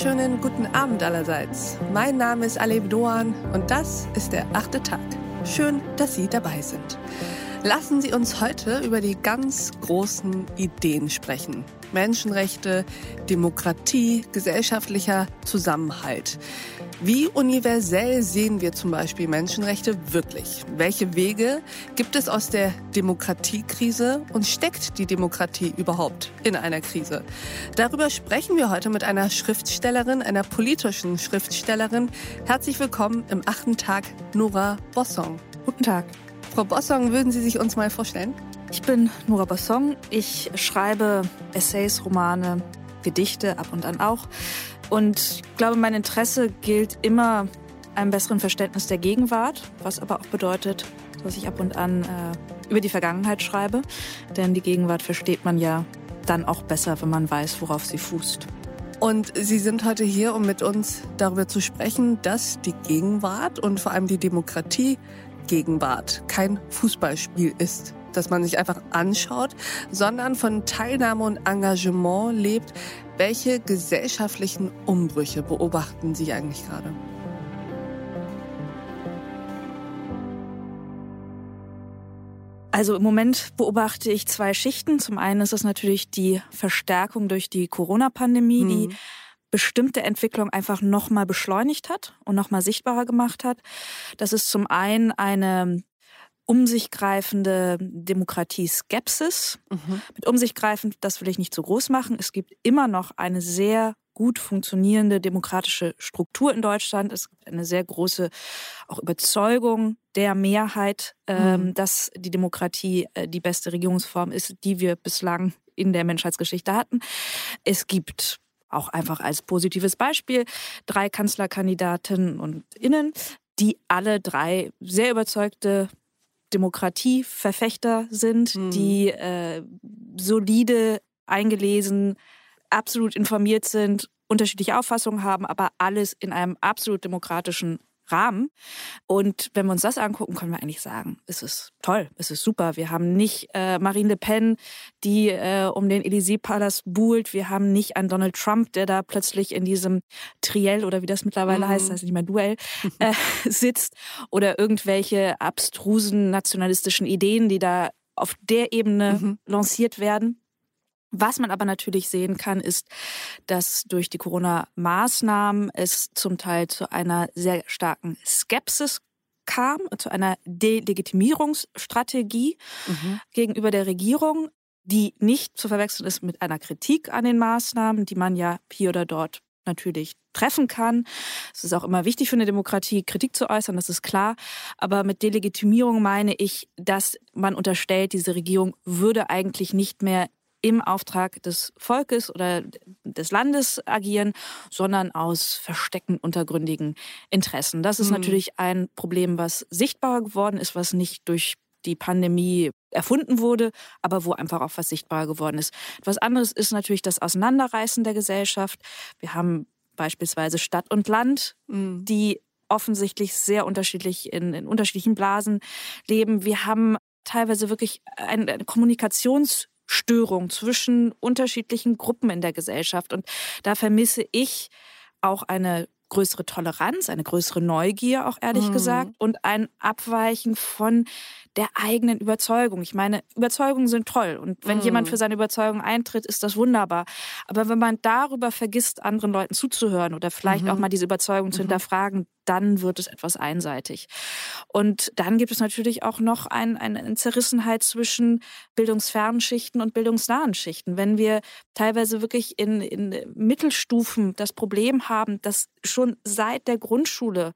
wunderschönen guten Abend allerseits. Mein Name ist Aleb Doan und das ist der achte Tag. Schön, dass Sie dabei sind. Lassen Sie uns heute über die ganz großen Ideen sprechen. Menschenrechte, Demokratie, gesellschaftlicher Zusammenhalt. Wie universell sehen wir zum Beispiel Menschenrechte wirklich? Welche Wege gibt es aus der Demokratiekrise und steckt die Demokratie überhaupt in einer Krise? Darüber sprechen wir heute mit einer Schriftstellerin, einer politischen Schriftstellerin. Herzlich willkommen im achten Tag, Nora Bossong. Guten Tag. Frau Bossong, würden Sie sich uns mal vorstellen? Ich bin Nora Bossong. Ich schreibe Essays, Romane, Gedichte, ab und an auch. Und ich glaube, mein Interesse gilt immer einem besseren Verständnis der Gegenwart, was aber auch bedeutet, dass ich ab und an äh, über die Vergangenheit schreibe. Denn die Gegenwart versteht man ja dann auch besser, wenn man weiß, worauf sie fußt. Und Sie sind heute hier, um mit uns darüber zu sprechen, dass die Gegenwart und vor allem die Demokratie Gegenwart kein Fußballspiel ist, das man sich einfach anschaut, sondern von Teilnahme und Engagement lebt, welche gesellschaftlichen Umbrüche beobachten Sie eigentlich gerade? Also im Moment beobachte ich zwei Schichten. Zum einen ist es natürlich die Verstärkung durch die Corona-Pandemie, mhm. die bestimmte Entwicklung einfach nochmal beschleunigt hat und nochmal sichtbarer gemacht hat. Das ist zum einen eine um sich greifende Demokratie-Skepsis. Mhm. Mit um sich greifend, das will ich nicht zu groß machen. Es gibt immer noch eine sehr gut funktionierende demokratische Struktur in Deutschland. Es gibt eine sehr große auch Überzeugung der Mehrheit, ähm, mhm. dass die Demokratie äh, die beste Regierungsform ist, die wir bislang in der Menschheitsgeschichte hatten. Es gibt auch einfach als positives Beispiel drei Kanzlerkandidaten und Innen, die alle drei sehr überzeugte Demokratieverfechter sind, mhm. die äh, solide, eingelesen, absolut informiert sind, unterschiedliche Auffassungen haben, aber alles in einem absolut demokratischen Rahmen. Und wenn wir uns das angucken, können wir eigentlich sagen, es ist toll, es ist super. Wir haben nicht äh, Marine Le Pen, die äh, um den Élysée-Palast buhlt. Wir haben nicht einen Donald Trump, der da plötzlich in diesem Triell oder wie das mittlerweile mhm. heißt, das heißt nicht mehr Duell, äh, sitzt. Oder irgendwelche abstrusen nationalistischen Ideen, die da auf der Ebene mhm. lanciert werden. Was man aber natürlich sehen kann, ist, dass durch die Corona-Maßnahmen es zum Teil zu einer sehr starken Skepsis kam, zu einer Delegitimierungsstrategie mhm. gegenüber der Regierung, die nicht zu verwechseln ist mit einer Kritik an den Maßnahmen, die man ja hier oder dort natürlich treffen kann. Es ist auch immer wichtig für eine Demokratie, Kritik zu äußern, das ist klar. Aber mit Delegitimierung meine ich, dass man unterstellt, diese Regierung würde eigentlich nicht mehr im Auftrag des Volkes oder des Landes agieren, sondern aus versteckten untergründigen Interessen. Das ist mhm. natürlich ein Problem, was sichtbar geworden ist, was nicht durch die Pandemie erfunden wurde, aber wo einfach auch was sichtbar geworden ist. Was anderes ist natürlich das Auseinanderreißen der Gesellschaft. Wir haben beispielsweise Stadt und Land, mhm. die offensichtlich sehr unterschiedlich in, in unterschiedlichen Blasen leben. Wir haben teilweise wirklich eine, eine Kommunikations- Störung zwischen unterschiedlichen Gruppen in der Gesellschaft. Und da vermisse ich auch eine größere Toleranz, eine größere Neugier, auch ehrlich mhm. gesagt, und ein Abweichen von der eigenen Überzeugung. Ich meine, Überzeugungen sind toll und wenn mhm. jemand für seine Überzeugung eintritt, ist das wunderbar. Aber wenn man darüber vergisst, anderen Leuten zuzuhören oder vielleicht mhm. auch mal diese Überzeugung zu mhm. hinterfragen, dann wird es etwas einseitig. Und dann gibt es natürlich auch noch ein, eine Zerrissenheit zwischen bildungsfernen Schichten und bildungsnahen Schichten. Wenn wir teilweise wirklich in, in Mittelstufen das Problem haben, dass schon seit der Grundschule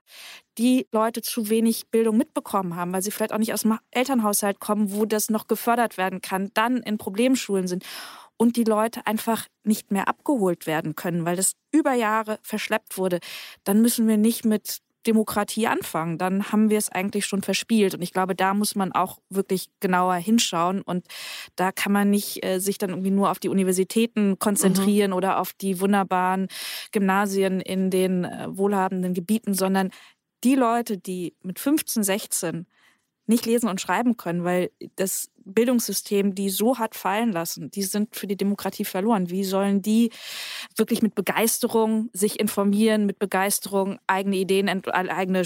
die Leute zu wenig Bildung mitbekommen haben, weil sie vielleicht auch nicht aus dem Elternhaushalt kommen, wo das noch gefördert werden kann, dann in Problemschulen sind und die Leute einfach nicht mehr abgeholt werden können, weil das über Jahre verschleppt wurde, dann müssen wir nicht mit Demokratie anfangen. Dann haben wir es eigentlich schon verspielt. Und ich glaube, da muss man auch wirklich genauer hinschauen. Und da kann man nicht äh, sich dann irgendwie nur auf die Universitäten konzentrieren mhm. oder auf die wunderbaren Gymnasien in den äh, wohlhabenden Gebieten, sondern die Leute, die mit 15, 16 nicht lesen und schreiben können, weil das Bildungssystem die so hat fallen lassen, die sind für die Demokratie verloren. Wie sollen die wirklich mit Begeisterung sich informieren, mit Begeisterung eigene Ideen, eigene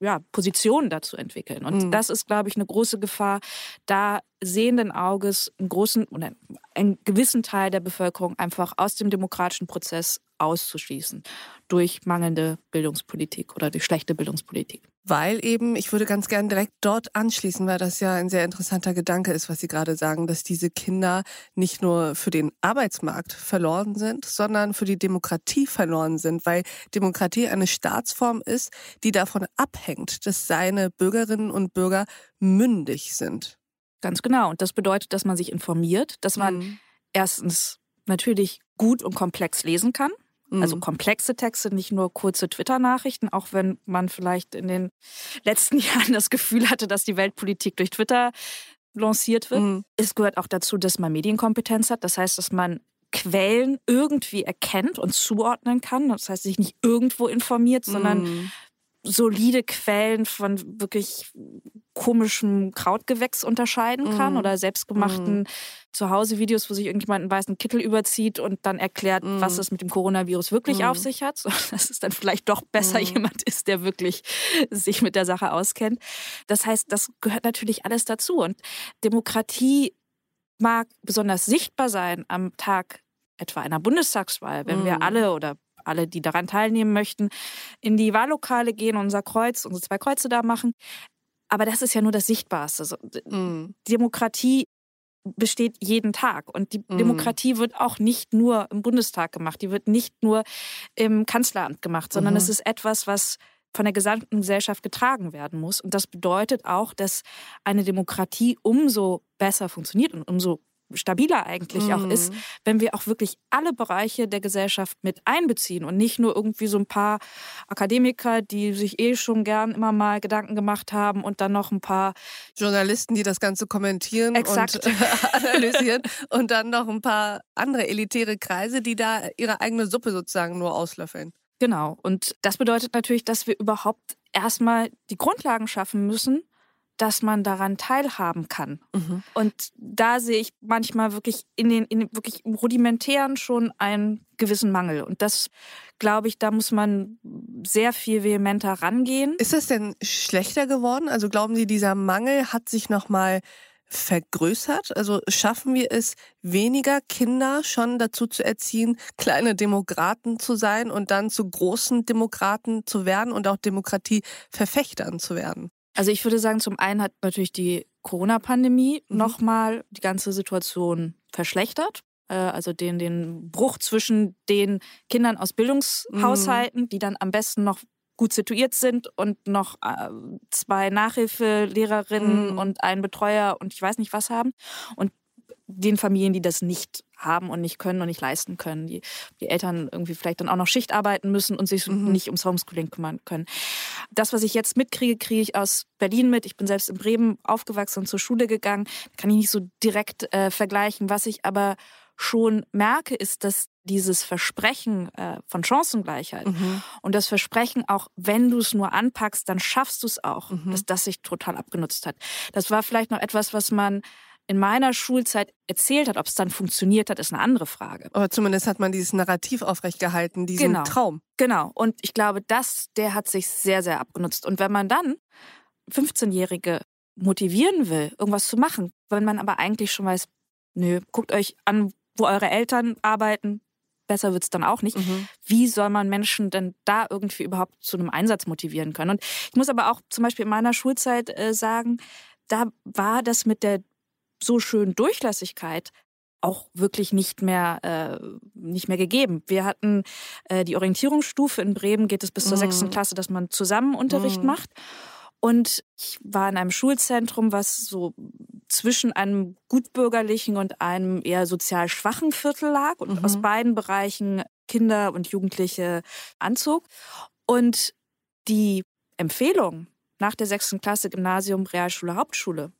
ja, Positionen dazu entwickeln? Und mhm. das ist, glaube ich, eine große Gefahr, da sehenden Auges einen großen oder einen gewissen Teil der Bevölkerung einfach aus dem demokratischen Prozess auszuschließen durch mangelnde Bildungspolitik oder durch schlechte Bildungspolitik. Weil eben, ich würde ganz gern direkt dort anschließen, weil das ja ein sehr interessanter Gedanke ist, was Sie gerade sagen, dass diese Kinder nicht nur für den Arbeitsmarkt verloren sind, sondern für die Demokratie verloren sind, weil Demokratie eine Staatsform ist, die davon abhängt, dass seine Bürgerinnen und Bürger mündig sind. Ganz genau. Und das bedeutet, dass man sich informiert, dass man mhm. erstens natürlich gut und komplex lesen kann. Also mhm. komplexe Texte, nicht nur kurze Twitter-Nachrichten, auch wenn man vielleicht in den letzten Jahren das Gefühl hatte, dass die Weltpolitik durch Twitter lanciert wird. Mhm. Es gehört auch dazu, dass man Medienkompetenz hat. Das heißt, dass man Quellen irgendwie erkennt und zuordnen kann. Das heißt, sich nicht irgendwo informiert, sondern mhm solide Quellen von wirklich komischem Krautgewächs unterscheiden kann mm. oder selbstgemachten mm. Zuhause-Videos, wo sich irgendjemand einen weißen Kittel überzieht und dann erklärt, mm. was es mit dem Coronavirus wirklich auf sich hat. So, dass es dann vielleicht doch besser jemand ist, der wirklich sich mit der Sache auskennt. Das heißt, das gehört natürlich alles dazu. Und Demokratie mag besonders sichtbar sein am Tag etwa einer Bundestagswahl, wenn wir alle oder alle, die daran teilnehmen möchten, in die Wahllokale gehen, unser Kreuz, unsere zwei Kreuze da machen. Aber das ist ja nur das Sichtbarste. Also, mm. Demokratie besteht jeden Tag. Und die mm. Demokratie wird auch nicht nur im Bundestag gemacht, die wird nicht nur im Kanzleramt gemacht, sondern mhm. es ist etwas, was von der gesamten Gesellschaft getragen werden muss. Und das bedeutet auch, dass eine Demokratie umso besser funktioniert und umso stabiler eigentlich mhm. auch ist, mhm. wenn wir auch wirklich alle Bereiche der Gesellschaft mit einbeziehen und nicht nur irgendwie so ein paar Akademiker, die sich eh schon gern immer mal Gedanken gemacht haben und dann noch ein paar Journalisten, die das Ganze kommentieren Exakt. und analysieren und dann noch ein paar andere elitäre Kreise, die da ihre eigene Suppe sozusagen nur auslöffeln. Genau. Und das bedeutet natürlich, dass wir überhaupt erstmal die Grundlagen schaffen müssen, dass man daran teilhaben kann. Mhm. Und da sehe ich manchmal wirklich in den, in den wirklich rudimentären schon einen gewissen Mangel. Und das, glaube ich, da muss man sehr viel vehementer rangehen. Ist das denn schlechter geworden? Also glauben Sie, dieser Mangel hat sich nochmal vergrößert? Also schaffen wir es, weniger Kinder schon dazu zu erziehen, kleine Demokraten zu sein und dann zu großen Demokraten zu werden und auch Demokratieverfechtern zu werden? Also ich würde sagen, zum einen hat natürlich die Corona-Pandemie mhm. nochmal die ganze Situation verschlechtert. Äh, also den, den Bruch zwischen den Kindern aus Bildungshaushalten, mhm. die dann am besten noch gut situiert sind und noch äh, zwei Nachhilfelehrerinnen mhm. und einen Betreuer und ich weiß nicht was haben. Und den Familien, die das nicht haben und nicht können und nicht leisten können, die, die Eltern irgendwie vielleicht dann auch noch Schicht arbeiten müssen und sich mhm. nicht ums Homeschooling kümmern können. Das, was ich jetzt mitkriege, kriege ich aus Berlin mit. Ich bin selbst in Bremen aufgewachsen und zur Schule gegangen. Kann ich nicht so direkt äh, vergleichen. Was ich aber schon merke, ist, dass dieses Versprechen äh, von Chancengleichheit mhm. und das Versprechen auch, wenn du es nur anpackst, dann schaffst du es auch, mhm. dass das sich total abgenutzt hat. Das war vielleicht noch etwas, was man in meiner Schulzeit erzählt hat. Ob es dann funktioniert hat, ist eine andere Frage. Aber zumindest hat man dieses Narrativ aufrechtgehalten, diesen genau. Traum. Genau. Und ich glaube, das, der hat sich sehr, sehr abgenutzt. Und wenn man dann 15-Jährige motivieren will, irgendwas zu machen, wenn man aber eigentlich schon weiß, nö, guckt euch an, wo eure Eltern arbeiten, besser wird's dann auch nicht. Mhm. Wie soll man Menschen denn da irgendwie überhaupt zu einem Einsatz motivieren können? Und ich muss aber auch zum Beispiel in meiner Schulzeit äh, sagen, da war das mit der so schön Durchlässigkeit auch wirklich nicht mehr äh, nicht mehr gegeben. Wir hatten äh, die Orientierungsstufe in Bremen geht es bis zur sechsten mm. Klasse, dass man zusammen Unterricht mm. macht. Und ich war in einem Schulzentrum, was so zwischen einem gutbürgerlichen und einem eher sozial schwachen Viertel lag und mhm. aus beiden Bereichen Kinder und Jugendliche anzog. Und die Empfehlung nach der sechsten Klasse Gymnasium, Realschule, Hauptschule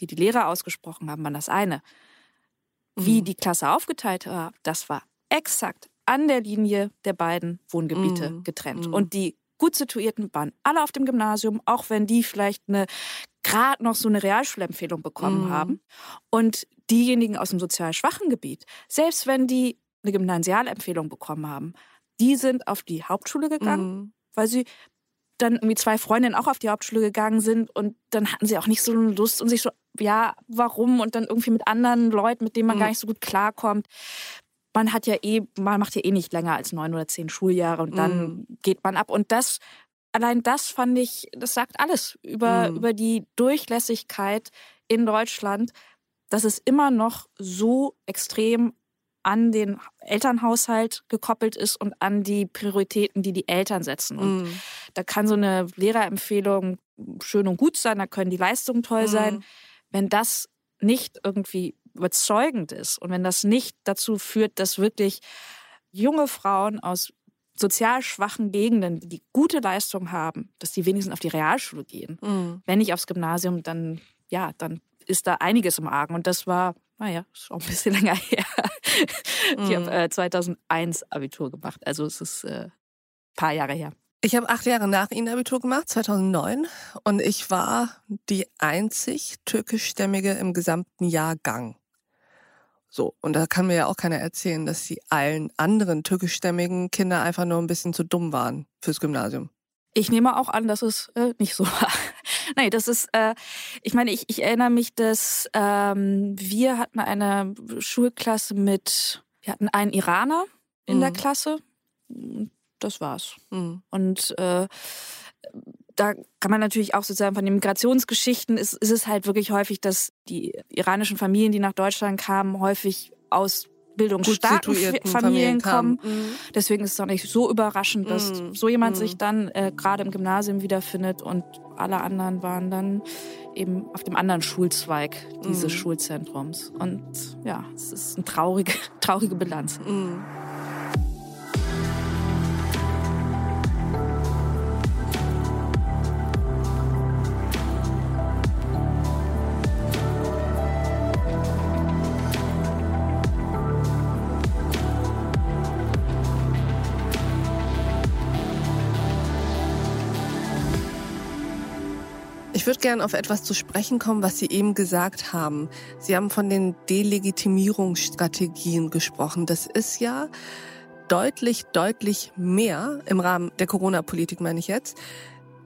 die die Lehrer ausgesprochen haben, waren das eine. Wie mhm. die Klasse aufgeteilt war, das war exakt an der Linie der beiden Wohngebiete mhm. getrennt. Mhm. Und die gut situierten waren alle auf dem Gymnasium, auch wenn die vielleicht eine gerade noch so eine Realschulempfehlung bekommen mhm. haben. Und diejenigen aus dem sozial schwachen Gebiet, selbst wenn die eine Gymnasialempfehlung bekommen haben, die sind auf die Hauptschule gegangen, mhm. weil sie dann irgendwie zwei Freundinnen auch auf die Hauptschule gegangen sind und dann hatten sie auch nicht so Lust und sich so, ja, warum? Und dann irgendwie mit anderen Leuten, mit denen man mhm. gar nicht so gut klarkommt. Man hat ja eh, man macht ja eh nicht länger als neun oder zehn Schuljahre und dann mhm. geht man ab. Und das, allein das fand ich, das sagt alles über, mhm. über die Durchlässigkeit in Deutschland, dass es immer noch so extrem an den Elternhaushalt gekoppelt ist und an die Prioritäten, die die Eltern setzen. Und mm. da kann so eine Lehrerempfehlung schön und gut sein, da können die Leistungen toll mm. sein. Wenn das nicht irgendwie überzeugend ist und wenn das nicht dazu führt, dass wirklich junge Frauen aus sozial schwachen Gegenden, die gute Leistungen haben, dass die wenigstens auf die Realschule gehen. Mm. Wenn nicht aufs Gymnasium, dann ja, dann ist da einiges im Argen. Und das war naja, auch ein bisschen länger her. ich habe mhm. äh, 2001 Abitur gemacht, also es ist ein äh, paar Jahre her. Ich habe acht Jahre nach Ihnen Abitur gemacht, 2009, und ich war die einzig türkischstämmige im gesamten Jahrgang. So, und da kann mir ja auch keiner erzählen, dass die allen anderen türkischstämmigen Kinder einfach nur ein bisschen zu dumm waren fürs Gymnasium. Ich nehme auch an, dass es äh, nicht so war. Nein, das ist, äh, ich meine, ich, ich erinnere mich, dass ähm, wir hatten eine Schulklasse mit, wir hatten einen Iraner in mhm. der Klasse. Das war's. Mhm. Und äh, da kann man natürlich auch sozusagen von den Migrationsgeschichten ist, ist es halt wirklich häufig, dass die iranischen Familien, die nach Deutschland kamen, häufig aus bildungsstarken Familien, Familien kommen. Mhm. Deswegen ist es auch nicht so überraschend, dass mhm. so jemand mhm. sich dann äh, gerade im Gymnasium wiederfindet und alle anderen waren dann eben auf dem anderen Schulzweig dieses mhm. Schulzentrums. Und ja, es ist eine traurige, traurige Bilanz. Würde gerne auf etwas zu sprechen kommen, was Sie eben gesagt haben. Sie haben von den Delegitimierungsstrategien gesprochen. Das ist ja deutlich, deutlich mehr im Rahmen der Corona-Politik, meine ich jetzt,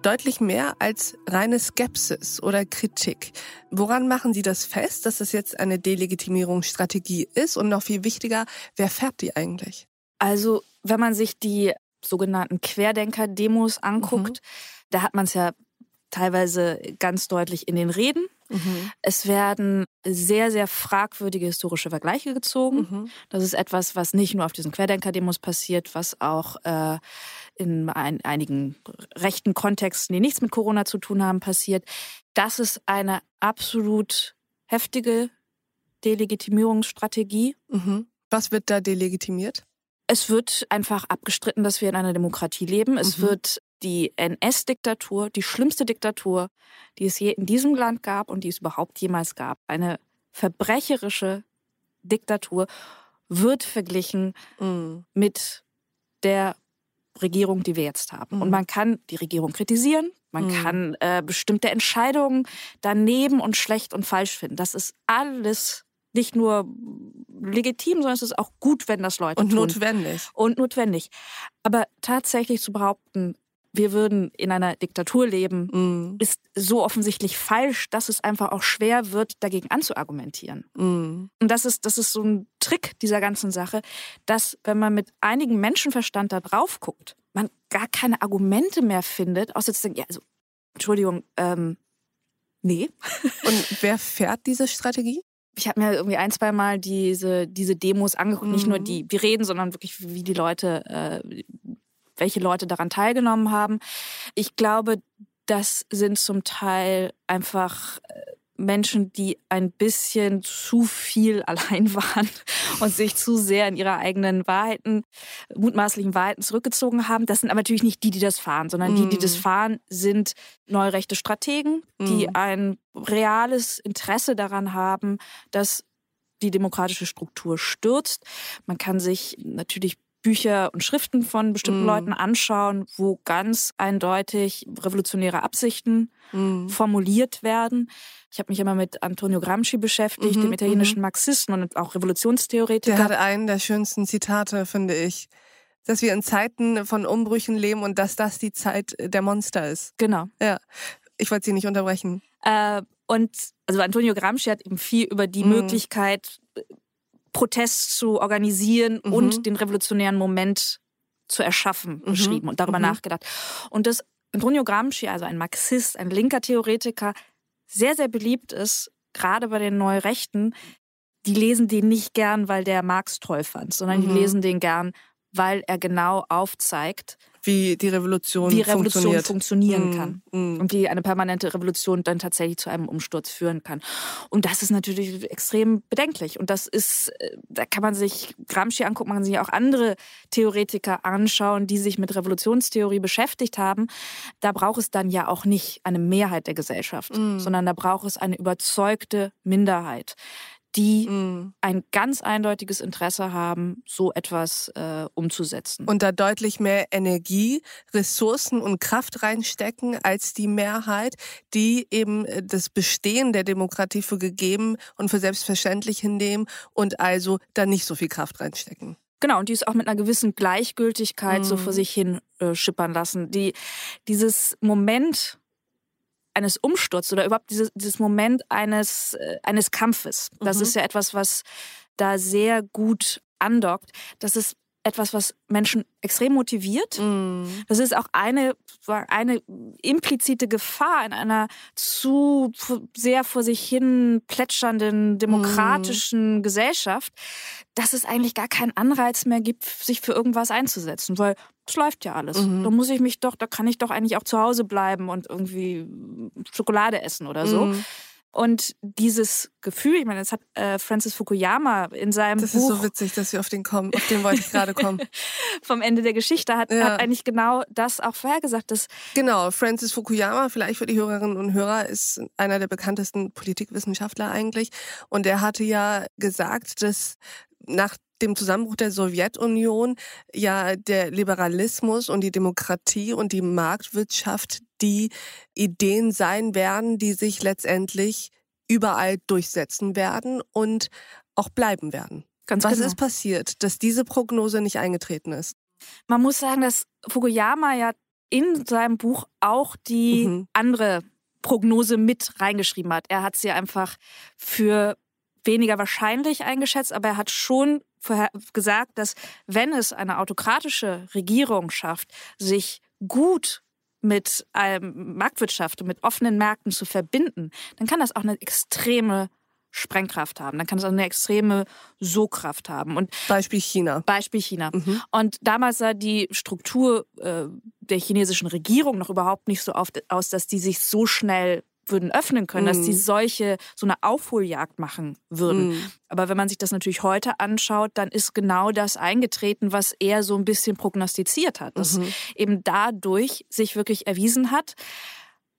deutlich mehr als reine Skepsis oder Kritik. Woran machen Sie das fest, dass das jetzt eine Delegitimierungsstrategie ist? Und noch viel wichtiger, wer fährt die eigentlich? Also, wenn man sich die sogenannten Querdenker-Demos anguckt, mhm. da hat man es ja teilweise ganz deutlich in den Reden. Mhm. Es werden sehr, sehr fragwürdige historische Vergleiche gezogen. Mhm. Das ist etwas, was nicht nur auf diesen Querdenker-Demos passiert, was auch äh, in ein, einigen rechten Kontexten, die nichts mit Corona zu tun haben, passiert. Das ist eine absolut heftige Delegitimierungsstrategie. Mhm. Was wird da delegitimiert? Es wird einfach abgestritten, dass wir in einer Demokratie leben. Es mhm. wird die NS-Diktatur, die schlimmste Diktatur, die es je in diesem Land gab und die es überhaupt jemals gab. Eine verbrecherische Diktatur wird verglichen mhm. mit der Regierung, die wir jetzt haben. Mhm. Und man kann die Regierung kritisieren, man mhm. kann äh, bestimmte Entscheidungen daneben und schlecht und falsch finden. Das ist alles nicht nur legitim, sondern es ist auch gut, wenn das Leute und tun. Und notwendig. Und notwendig. Aber tatsächlich zu behaupten, wir würden in einer Diktatur leben, mm. ist so offensichtlich falsch, dass es einfach auch schwer wird, dagegen anzuargumentieren. Mm. Und das ist, das ist so ein Trick dieser ganzen Sache, dass wenn man mit einigem Menschenverstand da drauf guckt, man gar keine Argumente mehr findet, außer zu sagen, ja, also, Entschuldigung, ähm, nee. Und wer fährt diese Strategie? ich habe mir irgendwie ein, zwei Mal diese, diese Demos angeguckt, mhm. nicht nur mhm. die, die Reden, sondern wirklich, wie die Leute äh, welche Leute daran teilgenommen haben. Ich glaube, das sind zum Teil einfach äh, Menschen, die ein bisschen zu viel allein waren und sich zu sehr in ihre eigenen Wahrheiten, mutmaßlichen Wahrheiten zurückgezogen haben. Das sind aber natürlich nicht die, die das fahren, sondern mm. die, die das mm. fahren, sind neurechte Strategen, die mm. ein reales Interesse daran haben, dass die demokratische Struktur stürzt. Man kann sich natürlich Bücher und Schriften von bestimmten mm. Leuten anschauen, wo ganz eindeutig revolutionäre Absichten mm. formuliert werden. Ich habe mich immer mit Antonio Gramsci beschäftigt, mm dem italienischen -hmm. Marxisten und auch Revolutionstheoretiker. Der hat einen der schönsten Zitate, finde ich. Dass wir in Zeiten von Umbrüchen leben und dass das die Zeit der Monster ist. Genau. Ja. Ich wollte Sie nicht unterbrechen. Äh, und also Antonio Gramsci hat eben viel über die Möglichkeit Protest zu organisieren mhm. und den revolutionären Moment zu erschaffen, mhm. beschrieben und darüber mhm. nachgedacht. Und dass Antonio Gramsci, also ein Marxist, ein linker Theoretiker, sehr, sehr beliebt ist, gerade bei den Neurechten, die lesen den nicht gern, weil der Marx toll fand, sondern die mhm. lesen den gern, weil er genau aufzeigt, wie die Revolution, wie Revolution funktionieren mm, kann mm. und wie eine permanente Revolution dann tatsächlich zu einem Umsturz führen kann. Und das ist natürlich extrem bedenklich. Und das ist, äh, da kann man sich Gramsci angucken, man kann sich auch andere Theoretiker anschauen, die sich mit Revolutionstheorie beschäftigt haben. Da braucht es dann ja auch nicht eine Mehrheit der Gesellschaft, mm. sondern da braucht es eine überzeugte Minderheit, die mm. ein ganz eindeutiges Interesse haben, so etwas äh, umzusetzen. Und da deutlich mehr Energie, Ressourcen und Kraft reinstecken als die Mehrheit, die eben äh, das Bestehen der Demokratie für gegeben und für selbstverständlich hinnehmen und also da nicht so viel Kraft reinstecken. Genau, und die ist auch mit einer gewissen Gleichgültigkeit mm. so vor sich hin äh, schippern lassen. Die, dieses Moment, eines Umsturzes oder überhaupt dieses, dieses Moment eines, äh, eines Kampfes. Das mhm. ist ja etwas, was da sehr gut andockt. Das ist etwas, was Menschen extrem motiviert. Mm. Das ist auch eine, eine implizite Gefahr in einer zu sehr vor sich hin plätschernden demokratischen mm. Gesellschaft, dass es eigentlich gar keinen Anreiz mehr gibt, sich für irgendwas einzusetzen, weil es läuft ja alles. Mhm. Da muss ich mich doch, da kann ich doch eigentlich auch zu Hause bleiben und irgendwie Schokolade essen oder so. Mm. Und dieses Gefühl, ich meine, das hat äh, Francis Fukuyama in seinem das Buch. Das ist so witzig, dass wir auf den kommen. Auf den wollte ich gerade kommen. vom Ende der Geschichte hat, ja. hat eigentlich genau das auch vorhergesagt. Dass genau, Francis Fukuyama, vielleicht für die Hörerinnen und Hörer, ist einer der bekanntesten Politikwissenschaftler eigentlich. Und er hatte ja gesagt, dass nach dem Zusammenbruch der Sowjetunion ja der Liberalismus und die Demokratie und die Marktwirtschaft die Ideen sein werden, die sich letztendlich überall durchsetzen werden und auch bleiben werden. Ganz Was genau. ist passiert, dass diese Prognose nicht eingetreten ist? Man muss sagen, dass Fukuyama ja in seinem Buch auch die mhm. andere Prognose mit reingeschrieben hat. Er hat sie einfach für weniger wahrscheinlich eingeschätzt, aber er hat schon gesagt, dass wenn es eine autokratische Regierung schafft, sich gut mit ähm, Marktwirtschaft und mit offenen Märkten zu verbinden, dann kann das auch eine extreme Sprengkraft haben. Dann kann es auch eine extreme Sogkraft haben. Und Beispiel China. Beispiel China. Mhm. Und damals sah die Struktur äh, der chinesischen Regierung noch überhaupt nicht so oft aus, dass die sich so schnell würden öffnen können, mm. dass die mhm. solche, so eine Aufholjagd machen würden. Mm. Aber wenn man sich das natürlich heute anschaut, dann ist genau das eingetreten, was er so ein bisschen prognostiziert hat. Dass mhm. eben dadurch sich wirklich erwiesen hat,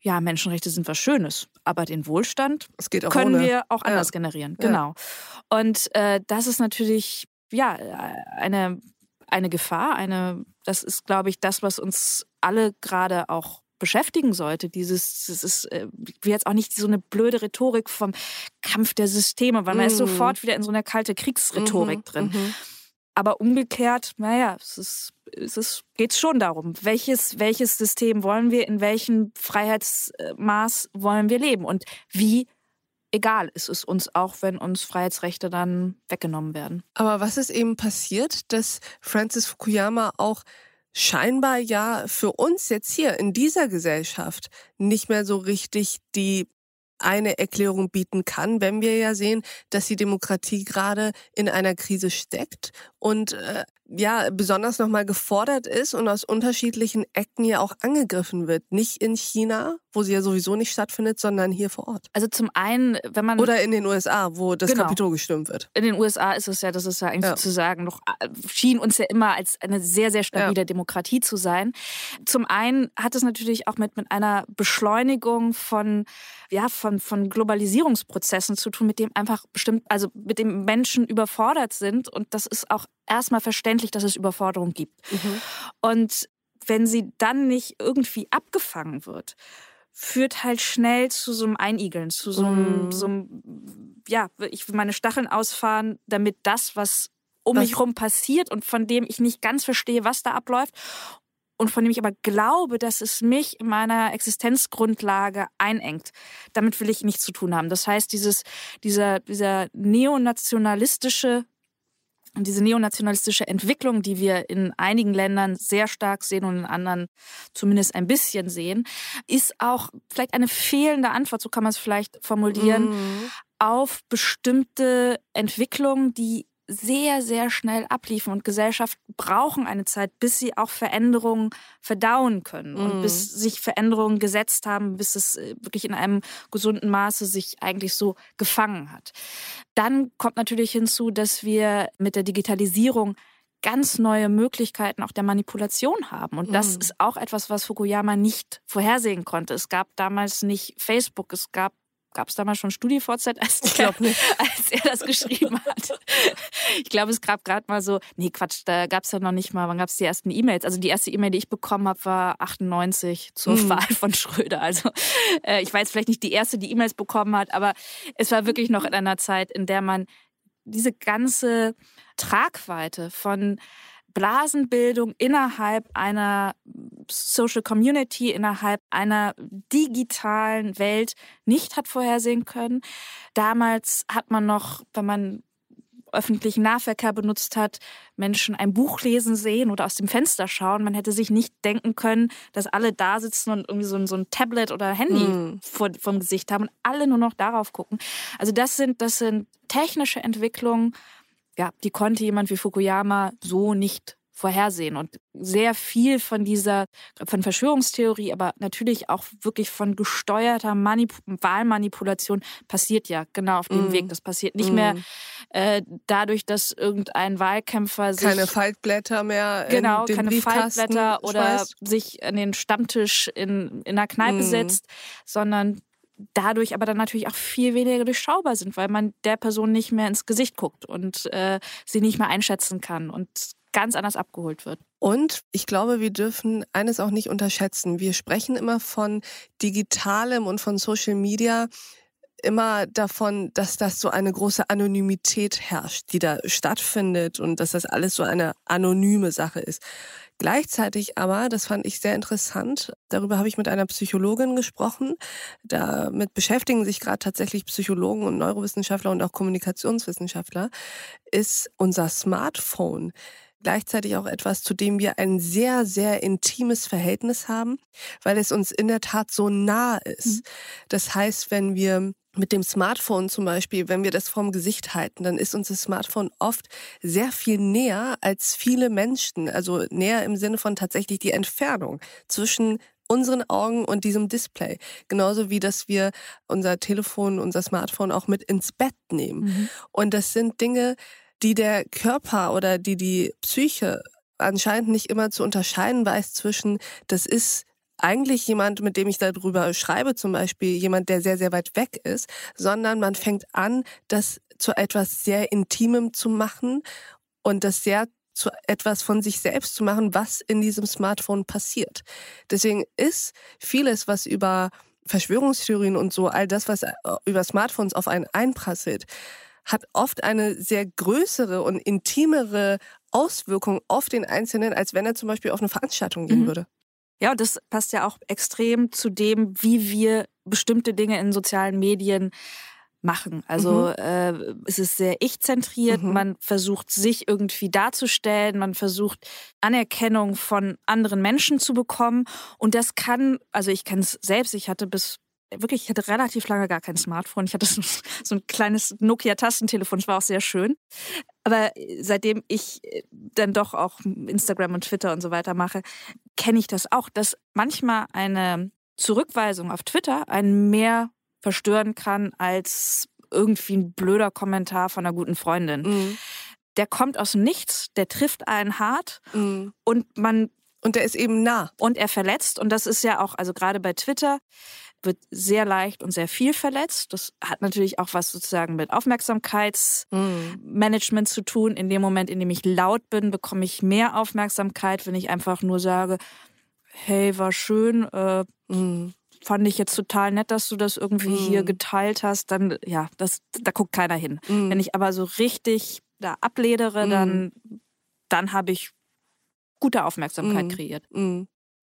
ja, Menschenrechte sind was Schönes, aber den Wohlstand können ohne. wir auch anders ja. generieren. Genau. Ja. Und äh, das ist natürlich ja eine, eine Gefahr, eine, das ist, glaube ich, das, was uns alle gerade auch beschäftigen sollte. Dieses, das ist äh, jetzt auch nicht so eine blöde Rhetorik vom Kampf der Systeme, weil man ist mhm. sofort wieder in so einer kalte Kriegsrhetorik mhm, drin. Mhm. Aber umgekehrt, naja, es ist, es ist, geht schon darum, welches, welches System wollen wir, in welchem Freiheitsmaß wollen wir leben und wie egal ist es uns auch, wenn uns Freiheitsrechte dann weggenommen werden. Aber was ist eben passiert, dass Francis Fukuyama auch scheinbar ja für uns jetzt hier in dieser Gesellschaft nicht mehr so richtig die eine Erklärung bieten kann, wenn wir ja sehen, dass die Demokratie gerade in einer Krise steckt und äh, ja besonders nochmal gefordert ist und aus unterschiedlichen Ecken ja auch angegriffen wird. Nicht in China, wo sie ja sowieso nicht stattfindet, sondern hier vor Ort. Also zum einen, wenn man... Oder in den USA, wo das genau. Kapitol gestürmt wird. In den USA ist es ja, das ist ja eigentlich ja. sozusagen noch, äh, schien uns ja immer als eine sehr, sehr stabile ja. Demokratie zu sein. Zum einen hat es natürlich auch mit, mit einer Beschleunigung von, ja, von, von Globalisierungsprozessen zu tun, mit dem einfach bestimmt, also mit dem Menschen überfordert sind und das ist auch erstmal verständlich verständlich, dass es Überforderung gibt. Mhm. Und wenn sie dann nicht irgendwie abgefangen wird, führt halt schnell zu so einem Einigeln, zu so einem, mm. so einem ja, ich will meine Stacheln ausfahren, damit das, was um was? mich rum passiert und von dem ich nicht ganz verstehe, was da abläuft und von dem ich aber glaube, dass es mich in meiner Existenzgrundlage einengt. Damit will ich nichts zu tun haben. Das heißt, dieses, dieser, dieser neonationalistische und diese neonationalistische Entwicklung, die wir in einigen Ländern sehr stark sehen und in anderen zumindest ein bisschen sehen, ist auch vielleicht eine fehlende Antwort, so kann man es vielleicht formulieren, mhm. auf bestimmte Entwicklungen, die sehr, sehr schnell abliefen und Gesellschaften brauchen eine Zeit, bis sie auch Veränderungen verdauen können und bis mhm. sich Veränderungen gesetzt haben, bis es äh, wirklich in einem gesunden Maße sich eigentlich so gefangen hat. Dann kommt natürlich hinzu, dass wir mit der Digitalisierung ganz neue Möglichkeiten auch der Manipulation haben. Und das mm. ist auch etwas, was Fukuyama nicht vorhersehen konnte. Es gab damals nicht Facebook, es gab gab es damals schon StudiVZ, als, ich der, als er das geschrieben hat. Ich glaube, es gab gerade mal so, nee, Quatsch, da gab es ja noch nicht mal, wann gab es die ersten E-Mails? Also die erste E-Mail, die ich bekommen habe, war 98 zur mhm. Wahl von Schröder. Also äh, ich war jetzt vielleicht nicht die erste, die E-Mails bekommen hat, aber es war wirklich noch in einer Zeit, in der man diese ganze Tragweite von Blasenbildung innerhalb einer Social Community, innerhalb einer digitalen Welt nicht hat vorhersehen können. Damals hat man noch, wenn man öffentlichen Nahverkehr benutzt hat, Menschen ein Buch lesen sehen oder aus dem Fenster schauen. Man hätte sich nicht denken können, dass alle da sitzen und irgendwie so ein, so ein Tablet oder Handy mm. vor, vom Gesicht haben und alle nur noch darauf gucken. Also das sind, das sind technische Entwicklungen, ja, die konnte jemand wie Fukuyama so nicht vorhersehen. Und sehr viel von dieser, von Verschwörungstheorie, aber natürlich auch wirklich von gesteuerter Manip Wahlmanipulation passiert ja genau auf dem mm. Weg. Das passiert nicht mm. mehr äh, dadurch, dass irgendein Wahlkämpfer sich. Keine Faltblätter mehr. Genau, keine Faltblätter oder schmeißt. sich an den Stammtisch in, in einer Kneipe mm. setzt, sondern dadurch aber dann natürlich auch viel weniger durchschaubar sind, weil man der Person nicht mehr ins Gesicht guckt und äh, sie nicht mehr einschätzen kann und ganz anders abgeholt wird. Und ich glaube, wir dürfen eines auch nicht unterschätzen. Wir sprechen immer von digitalem und von Social Media immer davon, dass das so eine große Anonymität herrscht, die da stattfindet und dass das alles so eine anonyme Sache ist. Gleichzeitig aber, das fand ich sehr interessant, darüber habe ich mit einer Psychologin gesprochen. Damit beschäftigen sich gerade tatsächlich Psychologen und Neurowissenschaftler und auch Kommunikationswissenschaftler, ist unser Smartphone gleichzeitig auch etwas, zu dem wir ein sehr, sehr intimes Verhältnis haben, weil es uns in der Tat so nah ist. Mhm. Das heißt, wenn wir mit dem Smartphone zum Beispiel, wenn wir das vorm Gesicht halten, dann ist uns das Smartphone oft sehr viel näher als viele Menschen. Also näher im Sinne von tatsächlich die Entfernung zwischen unseren Augen und diesem Display. Genauso wie, dass wir unser Telefon, unser Smartphone auch mit ins Bett nehmen. Mhm. Und das sind Dinge, die der Körper oder die die Psyche anscheinend nicht immer zu unterscheiden weiß zwischen, das ist eigentlich jemand, mit dem ich darüber schreibe, zum Beispiel jemand, der sehr, sehr weit weg ist, sondern man fängt an, das zu etwas sehr Intimem zu machen und das sehr zu etwas von sich selbst zu machen, was in diesem Smartphone passiert. Deswegen ist vieles, was über Verschwörungstheorien und so, all das, was äh, über Smartphones auf einen einprasselt, hat oft eine sehr größere und intimere Auswirkung auf den Einzelnen, als wenn er zum Beispiel auf eine Veranstaltung gehen mhm. würde. Ja, und das passt ja auch extrem zu dem, wie wir bestimmte Dinge in sozialen Medien machen. Also mhm. äh, es ist sehr ich-zentriert, mhm. man versucht sich irgendwie darzustellen, man versucht Anerkennung von anderen Menschen zu bekommen und das kann, also ich kenne es selbst, ich hatte bis wirklich, ich hatte relativ lange gar kein Smartphone. Ich hatte so, so ein kleines Nokia-Tastentelefon, das war auch sehr schön. Aber seitdem ich äh, dann doch auch Instagram und Twitter und so weiter mache, kenne ich das auch, dass manchmal eine Zurückweisung auf Twitter einen mehr verstören kann als irgendwie ein blöder Kommentar von einer guten Freundin. Mhm. Der kommt aus dem Nichts, der trifft einen hart mhm. und man Und der ist eben nah. Und er verletzt. Und das ist ja auch, also gerade bei Twitter wird sehr leicht und sehr viel verletzt. Das hat natürlich auch was sozusagen mit Aufmerksamkeitsmanagement zu tun. In dem Moment, in dem ich laut bin, bekomme ich mehr Aufmerksamkeit, wenn ich einfach nur sage, hey, war schön, äh, mhm. fand ich jetzt total nett, dass du das irgendwie mhm. hier geteilt hast, dann, ja, das, da guckt keiner hin. Mhm. Wenn ich aber so richtig da abledere, dann, mhm. dann habe ich gute Aufmerksamkeit mhm. kreiert.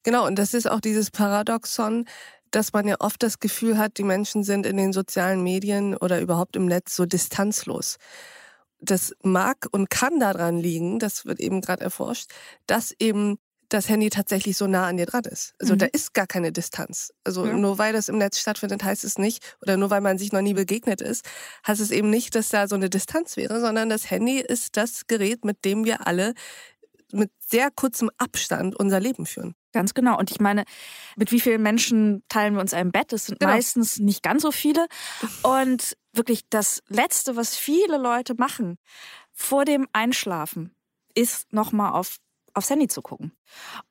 Genau, und das ist auch dieses Paradoxon, dass man ja oft das Gefühl hat, die Menschen sind in den sozialen Medien oder überhaupt im Netz so distanzlos. Das mag und kann daran liegen, das wird eben gerade erforscht, dass eben das Handy tatsächlich so nah an dir dran ist. Also mhm. da ist gar keine Distanz. Also ja. nur weil das im Netz stattfindet, heißt es nicht, oder nur weil man sich noch nie begegnet ist, heißt es eben nicht, dass da so eine Distanz wäre, sondern das Handy ist das Gerät, mit dem wir alle mit sehr kurzem Abstand unser Leben führen. Ganz genau. Und ich meine, mit wie vielen Menschen teilen wir uns ein Bett? Das sind genau. meistens nicht ganz so viele. Und wirklich das Letzte, was viele Leute machen vor dem Einschlafen, ist nochmal auf aufs Handy zu gucken.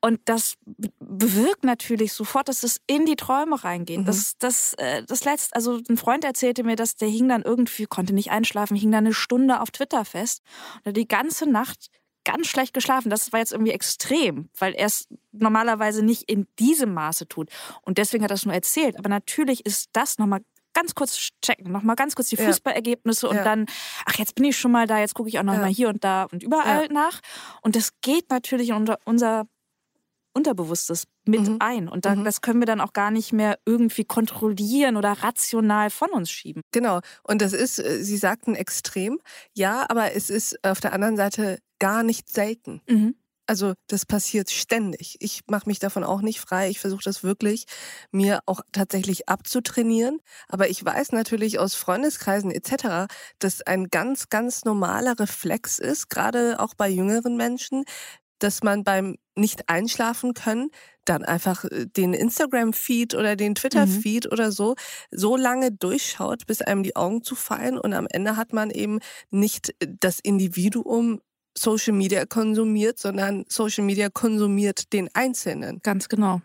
Und das bewirkt natürlich sofort, dass es in die Träume reingeht. Mhm. Das, das, äh, das letzte, also ein Freund erzählte mir, dass der hing dann irgendwie, konnte nicht einschlafen, hing dann eine Stunde auf Twitter fest und die ganze Nacht ganz schlecht geschlafen. Das war jetzt irgendwie extrem, weil er es normalerweise nicht in diesem Maße tut. Und deswegen hat er es nur erzählt. Aber natürlich ist das nochmal ganz kurz checken, nochmal ganz kurz die Fußballergebnisse und ja. dann, ach, jetzt bin ich schon mal da, jetzt gucke ich auch nochmal ja. hier und da und überall ja. nach. Und das geht natürlich in unser, unser Unterbewusstes mit mhm. ein. Und dann, mhm. das können wir dann auch gar nicht mehr irgendwie kontrollieren oder rational von uns schieben. Genau. Und das ist, äh, Sie sagten extrem, ja, aber es ist auf der anderen Seite gar nicht selten. Mhm. Also das passiert ständig. Ich mache mich davon auch nicht frei. Ich versuche das wirklich mir auch tatsächlich abzutrainieren. Aber ich weiß natürlich aus Freundeskreisen etc., dass ein ganz, ganz normaler Reflex ist, gerade auch bei jüngeren Menschen, dass man beim nicht einschlafen können, dann einfach äh, den Instagram-Feed oder den Twitter-Feed mhm. oder so so lange durchschaut, bis einem die Augen zufallen und am Ende hat man eben nicht äh, das Individuum Social Media konsumiert, sondern Social Media konsumiert den Einzelnen. Ganz genau.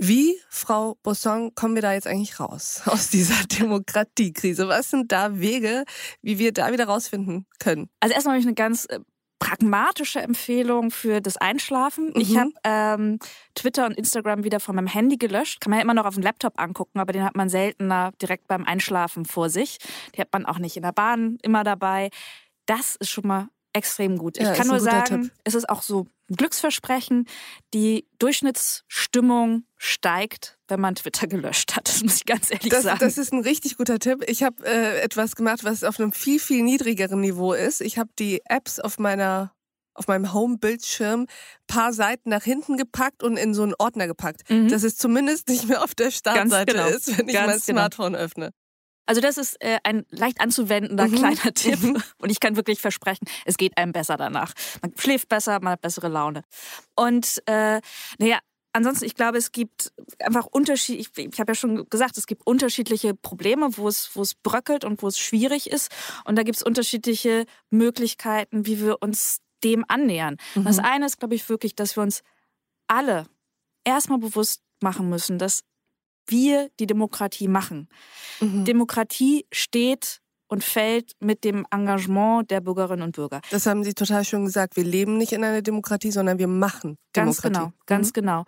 Wie, Frau Bosson, kommen wir da jetzt eigentlich raus aus dieser Demokratiekrise? Was sind da Wege, wie wir da wieder rausfinden können? Also erstmal habe ich eine ganz äh, pragmatische Empfehlung für das Einschlafen. Mhm. Ich habe ähm, Twitter und Instagram wieder von meinem Handy gelöscht. Kann man ja immer noch auf dem Laptop angucken, aber den hat man seltener direkt beim Einschlafen vor sich. Die hat man auch nicht in der Bahn immer dabei. Das ist schon mal extrem gut. Ja, ich kann nur sagen, Tipp. es ist auch so ein Glücksversprechen. Die Durchschnittsstimmung steigt, wenn man Twitter gelöscht hat. Das muss ich ganz ehrlich das, sagen. Das ist ein richtig guter Tipp. Ich habe äh, etwas gemacht, was auf einem viel, viel niedrigeren Niveau ist. Ich habe die Apps auf meiner auf meinem Home-Bildschirm paar Seiten nach hinten gepackt und in so einen Ordner gepackt, mhm. dass es zumindest nicht mehr auf der Startseite genau. ist, wenn ich Ganz mein genau. Smartphone genau. öffne. Also das ist äh, ein leicht anzuwendender mhm. kleiner Tipp mhm. und ich kann wirklich versprechen, es geht einem besser danach. Man schläft besser, man hat bessere Laune. Und äh, naja, ansonsten, ich glaube, es gibt einfach Unterschied. Ich, ich habe ja schon gesagt, es gibt unterschiedliche Probleme, wo es, wo es bröckelt und wo es schwierig ist. Und da gibt es unterschiedliche Möglichkeiten, wie wir uns dem annähern. Mhm. Das eine ist, glaube ich, wirklich, dass wir uns alle erstmal bewusst machen müssen, dass wir die Demokratie machen. Mhm. Demokratie steht und fällt mit dem Engagement der Bürgerinnen und Bürger. Das haben Sie total schön gesagt. Wir leben nicht in einer Demokratie, sondern wir machen ganz Demokratie. Genau, ganz mhm. genau.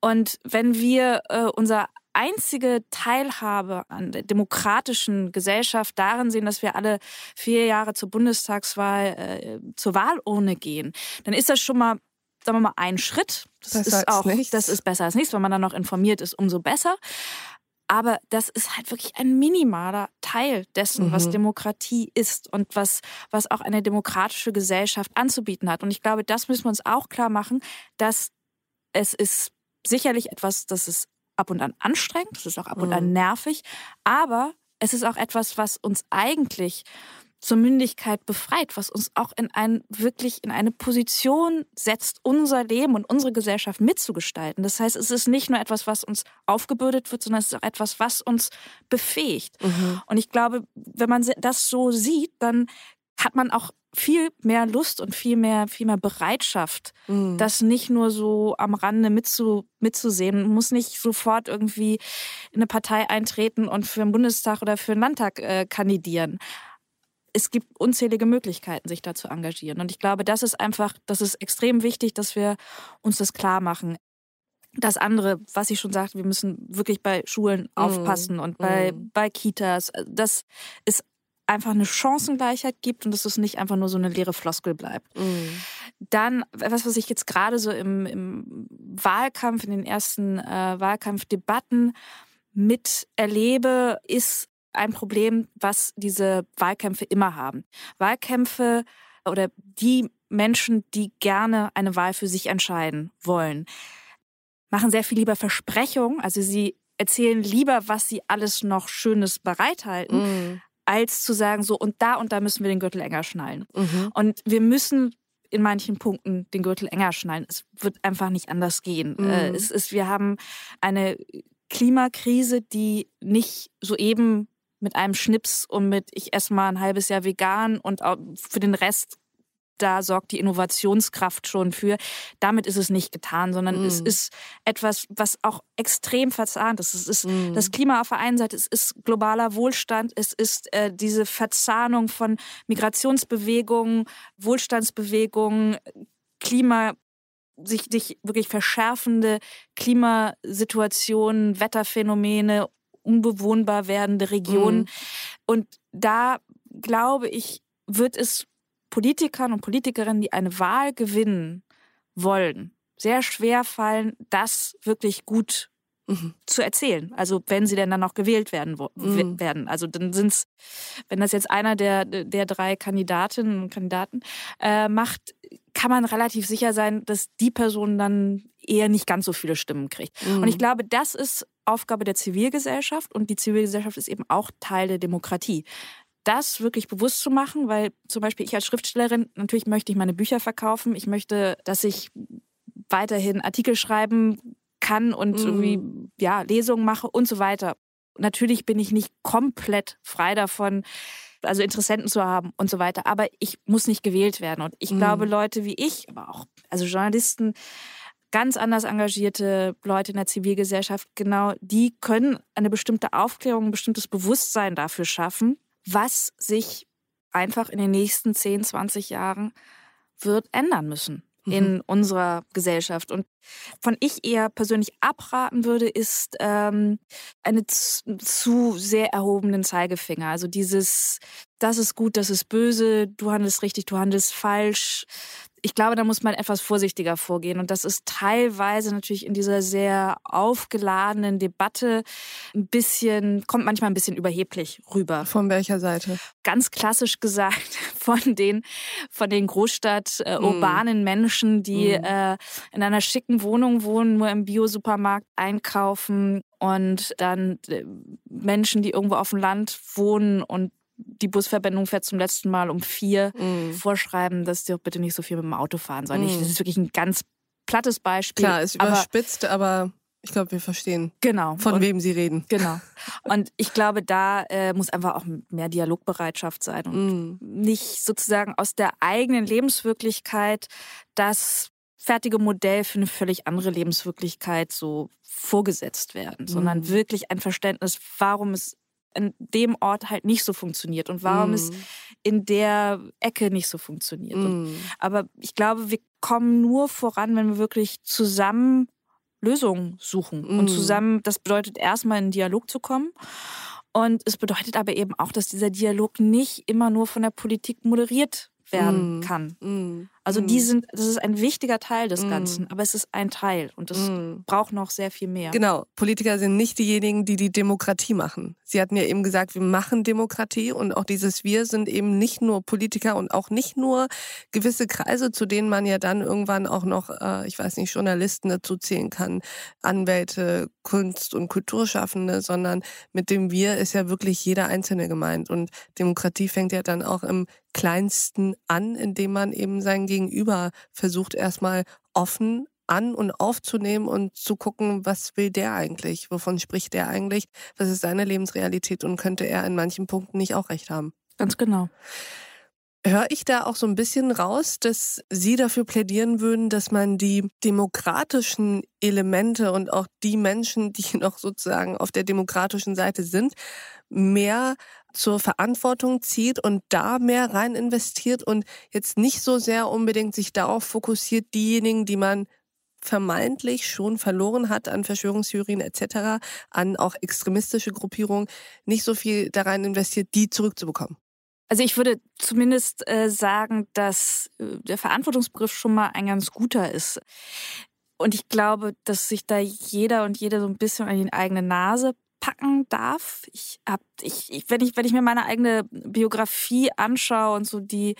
Und wenn wir äh, unser einzige Teilhabe an der demokratischen Gesellschaft darin sehen, dass wir alle vier Jahre zur Bundestagswahl äh, zur Wahlurne gehen, dann ist das schon mal sagen wir mal, ein Schritt. Das besser ist auch, nichts. das ist besser als nichts. Wenn man dann noch informiert ist, umso besser. Aber das ist halt wirklich ein minimaler Teil dessen, mhm. was Demokratie ist und was, was auch eine demokratische Gesellschaft anzubieten hat. Und ich glaube, das müssen wir uns auch klar machen, dass es ist sicherlich etwas, das ist ab und an anstrengend, das ist auch ab und an mhm. nervig, aber es ist auch etwas, was uns eigentlich zur Mündigkeit befreit, was uns auch in ein, wirklich in eine Position setzt, unser Leben und unsere Gesellschaft mitzugestalten. Das heißt, es ist nicht nur etwas, was uns aufgebürdet wird, sondern es ist auch etwas, was uns befähigt. Mhm. Und ich glaube, wenn man das so sieht, dann hat man auch viel mehr Lust und viel mehr, viel mehr Bereitschaft, mhm. das nicht nur so am Rande mitzu, mitzusehen. Man muss nicht sofort irgendwie in eine Partei eintreten und für den Bundestag oder für den Landtag äh, kandidieren. Es gibt unzählige Möglichkeiten, sich da zu engagieren. Und ich glaube, das ist einfach, das ist extrem wichtig, dass wir uns das klar machen. Das andere, was ich schon sagte, wir müssen wirklich bei Schulen mhm. aufpassen und bei, mm. bei Kitas. Das ist einfach eine Chancengleichheit gibt und dass es nicht einfach nur so eine leere Floskel bleibt. Mhm. Dann, was, was ich jetzt gerade so im, im, Wahlkampf, in den ersten äh, Wahlkampfdebatten miterlebe, ist ein Problem, was diese Wahlkämpfe immer haben. Wahlkämpfe oder die Menschen, die gerne eine Wahl für sich entscheiden wollen, machen sehr viel lieber Versprechungen. Also sie erzählen lieber, was sie alles noch Schönes bereithalten, mm als zu sagen, so und da und da müssen wir den Gürtel enger schnallen. Mhm. Und wir müssen in manchen Punkten den Gürtel enger schnallen. Es wird einfach nicht anders gehen. Mhm. Es ist, wir haben eine Klimakrise, die nicht soeben mit einem Schnips und mit ich esse mal ein halbes Jahr vegan und für den Rest da sorgt die Innovationskraft schon für. Damit ist es nicht getan, sondern mm. es ist etwas, was auch extrem verzahnt ist. Es ist mm. das Klima auf der einen Seite, es ist globaler Wohlstand, es ist äh, diese Verzahnung von Migrationsbewegungen, Wohlstandsbewegungen, Klima sich, sich wirklich verschärfende Klimasituationen, Wetterphänomene, unbewohnbar werdende Regionen. Mm. Und da glaube ich, wird es Politikern und Politikerinnen, die eine Wahl gewinnen wollen, sehr schwer fallen, das wirklich gut mhm. zu erzählen. Also wenn sie denn dann noch gewählt werden mhm. werden. Also dann sind es, wenn das jetzt einer der, der drei Kandidatinnen und Kandidaten äh, macht, kann man relativ sicher sein, dass die Person dann eher nicht ganz so viele Stimmen kriegt. Mhm. Und ich glaube, das ist Aufgabe der Zivilgesellschaft und die Zivilgesellschaft ist eben auch Teil der Demokratie das wirklich bewusst zu machen, weil zum Beispiel ich als Schriftstellerin, natürlich möchte ich meine Bücher verkaufen. Ich möchte, dass ich weiterhin Artikel schreiben kann und mhm. irgendwie, ja, Lesungen mache und so weiter. Natürlich bin ich nicht komplett frei davon, also Interessenten zu haben und so weiter. Aber ich muss nicht gewählt werden. Und ich mhm. glaube, Leute wie ich, aber auch, also Journalisten, ganz anders engagierte Leute in der Zivilgesellschaft, genau, die können eine bestimmte Aufklärung, ein bestimmtes Bewusstsein dafür schaffen, was sich einfach in den nächsten 10, 20 Jahren wird ändern müssen mhm. in unserer Gesellschaft. Und von ich eher persönlich abraten würde, ist ähm, eine zu sehr erhobenen Zeigefinger. Also dieses, das ist gut, das ist böse, du handelst richtig, du handelst falsch ich glaube, da muss man etwas vorsichtiger vorgehen. Und das ist teilweise natürlich in dieser sehr aufgeladenen Debatte ein bisschen, kommt manchmal ein bisschen überheblich rüber. Von welcher Seite? Ganz klassisch gesagt, von den, von den Großstadt, äh, mm. urbanen Menschen, die mm. äh, in einer schicken Wohnung wohnen, nur im Biosupermarkt einkaufen und dann äh, Menschen, die irgendwo auf dem Land wohnen und die Busverbindung fährt zum letzten Mal um vier, mm. vorschreiben, dass die auch bitte nicht so viel mit dem Auto fahren sollen. Mm. Das ist wirklich ein ganz plattes Beispiel. Klar, ist überspitzt, aber, aber ich glaube, wir verstehen, genau. von und, wem Sie reden. Genau. Und ich glaube, da äh, muss einfach auch mehr Dialogbereitschaft sein und mm. nicht sozusagen aus der eigenen Lebenswirklichkeit das fertige Modell für eine völlig andere Lebenswirklichkeit so vorgesetzt werden, sondern mm. wirklich ein Verständnis, warum es an dem Ort halt nicht so funktioniert und warum mm. es in der Ecke nicht so funktioniert. Mm. Und, aber ich glaube, wir kommen nur voran, wenn wir wirklich zusammen Lösungen suchen mm. und zusammen, das bedeutet erstmal in einen Dialog zu kommen. Und es bedeutet aber eben auch, dass dieser Dialog nicht immer nur von der Politik moderiert werden mm. kann. Also die mm. sind, das ist ein wichtiger Teil des mm. Ganzen, aber es ist ein Teil und es mm. braucht noch sehr viel mehr. Genau, Politiker sind nicht diejenigen, die die Demokratie machen. Sie hatten ja eben gesagt, wir machen Demokratie und auch dieses Wir sind eben nicht nur Politiker und auch nicht nur gewisse Kreise, zu denen man ja dann irgendwann auch noch, äh, ich weiß nicht, Journalisten dazu zählen kann, Anwälte, Kunst- und Kulturschaffende, sondern mit dem Wir ist ja wirklich jeder Einzelne gemeint und Demokratie fängt ja dann auch im Kleinsten an, indem man eben sein Gegenüber versucht erstmal offen an und aufzunehmen und zu gucken, was will der eigentlich, wovon spricht der eigentlich, was ist seine Lebensrealität und könnte er in manchen Punkten nicht auch recht haben. Ganz genau. Höre ich da auch so ein bisschen raus, dass Sie dafür plädieren würden, dass man die demokratischen Elemente und auch die Menschen, die noch sozusagen auf der demokratischen Seite sind, mehr zur Verantwortung zieht und da mehr rein investiert und jetzt nicht so sehr unbedingt sich darauf fokussiert, diejenigen, die man vermeintlich schon verloren hat an Verschwörungstheorien etc., an auch extremistische Gruppierungen, nicht so viel da rein investiert, die zurückzubekommen. Also ich würde zumindest äh, sagen, dass äh, der Verantwortungsbegriff schon mal ein ganz guter ist. Und ich glaube, dass sich da jeder und jede so ein bisschen an die eigene Nase packen darf. Ich hab, ich, ich, wenn ich, wenn ich mir meine eigene Biografie anschaue und so die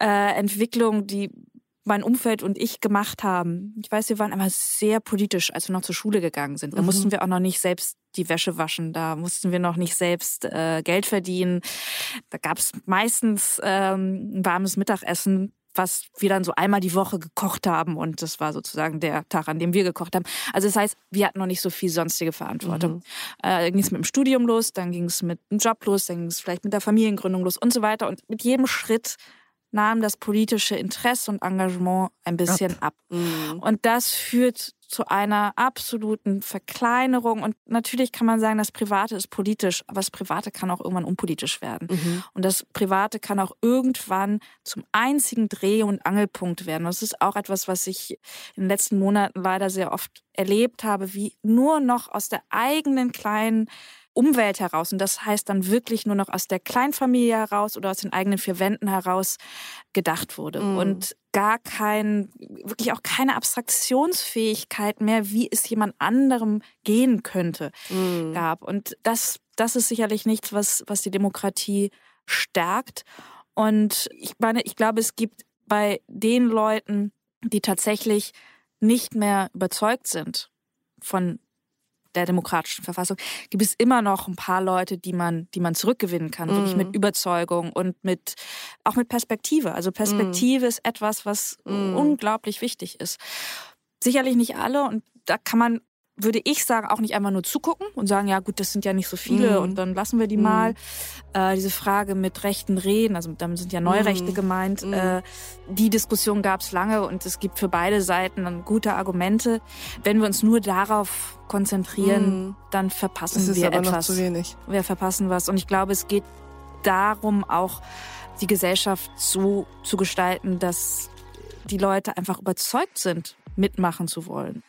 äh, Entwicklung, die mein Umfeld und ich gemacht haben. Ich weiß, wir waren immer sehr politisch, als wir noch zur Schule gegangen sind. Da mhm. mussten wir auch noch nicht selbst die Wäsche waschen, da mussten wir noch nicht selbst äh, Geld verdienen. Da gab es meistens ähm, ein warmes Mittagessen, was wir dann so einmal die Woche gekocht haben und das war sozusagen der Tag, an dem wir gekocht haben. Also das heißt, wir hatten noch nicht so viel sonstige Verantwortung. Mhm. Äh, dann ging es mit dem Studium los, dann ging es mit dem Job los, dann ging es vielleicht mit der Familiengründung los und so weiter. Und mit jedem Schritt nahm das politische Interesse und Engagement ein bisschen ab. ab. Mhm. Und das führt zu einer absoluten Verkleinerung. Und natürlich kann man sagen, das Private ist politisch, aber das Private kann auch irgendwann unpolitisch werden. Mhm. Und das Private kann auch irgendwann zum einzigen Dreh- und Angelpunkt werden. Und das ist auch etwas, was ich in den letzten Monaten leider sehr oft erlebt habe, wie nur noch aus der eigenen kleinen Umwelt heraus. Und das heißt dann wirklich nur noch aus der Kleinfamilie heraus oder aus den eigenen vier Wänden heraus gedacht wurde. Mm. Und gar kein, wirklich auch keine Abstraktionsfähigkeit mehr, wie es jemand anderem gehen könnte, mm. gab. Und das, das ist sicherlich nichts, was, was die Demokratie stärkt. Und ich meine, ich glaube, es gibt bei den Leuten, die tatsächlich nicht mehr überzeugt sind von der demokratischen Verfassung gibt es immer noch ein paar Leute, die man, die man zurückgewinnen kann, mhm. wirklich mit Überzeugung und mit auch mit Perspektive. Also Perspektive mhm. ist etwas, was mhm. unglaublich wichtig ist. Sicherlich nicht alle und da kann man würde ich sagen, auch nicht einmal nur zugucken und sagen, ja gut, das sind ja nicht so viele mhm. und dann lassen wir die mhm. mal. Äh, diese Frage mit Rechten reden, also damit sind ja Neurechte mhm. gemeint, mhm. äh, die Diskussion gab es lange und es gibt für beide Seiten dann gute Argumente. Wenn wir uns nur darauf konzentrieren, mhm. dann verpassen das ist wir aber etwas. Noch zu wenig. Wir verpassen was und ich glaube, es geht darum auch die Gesellschaft so zu gestalten, dass die Leute einfach überzeugt sind, mitmachen zu wollen.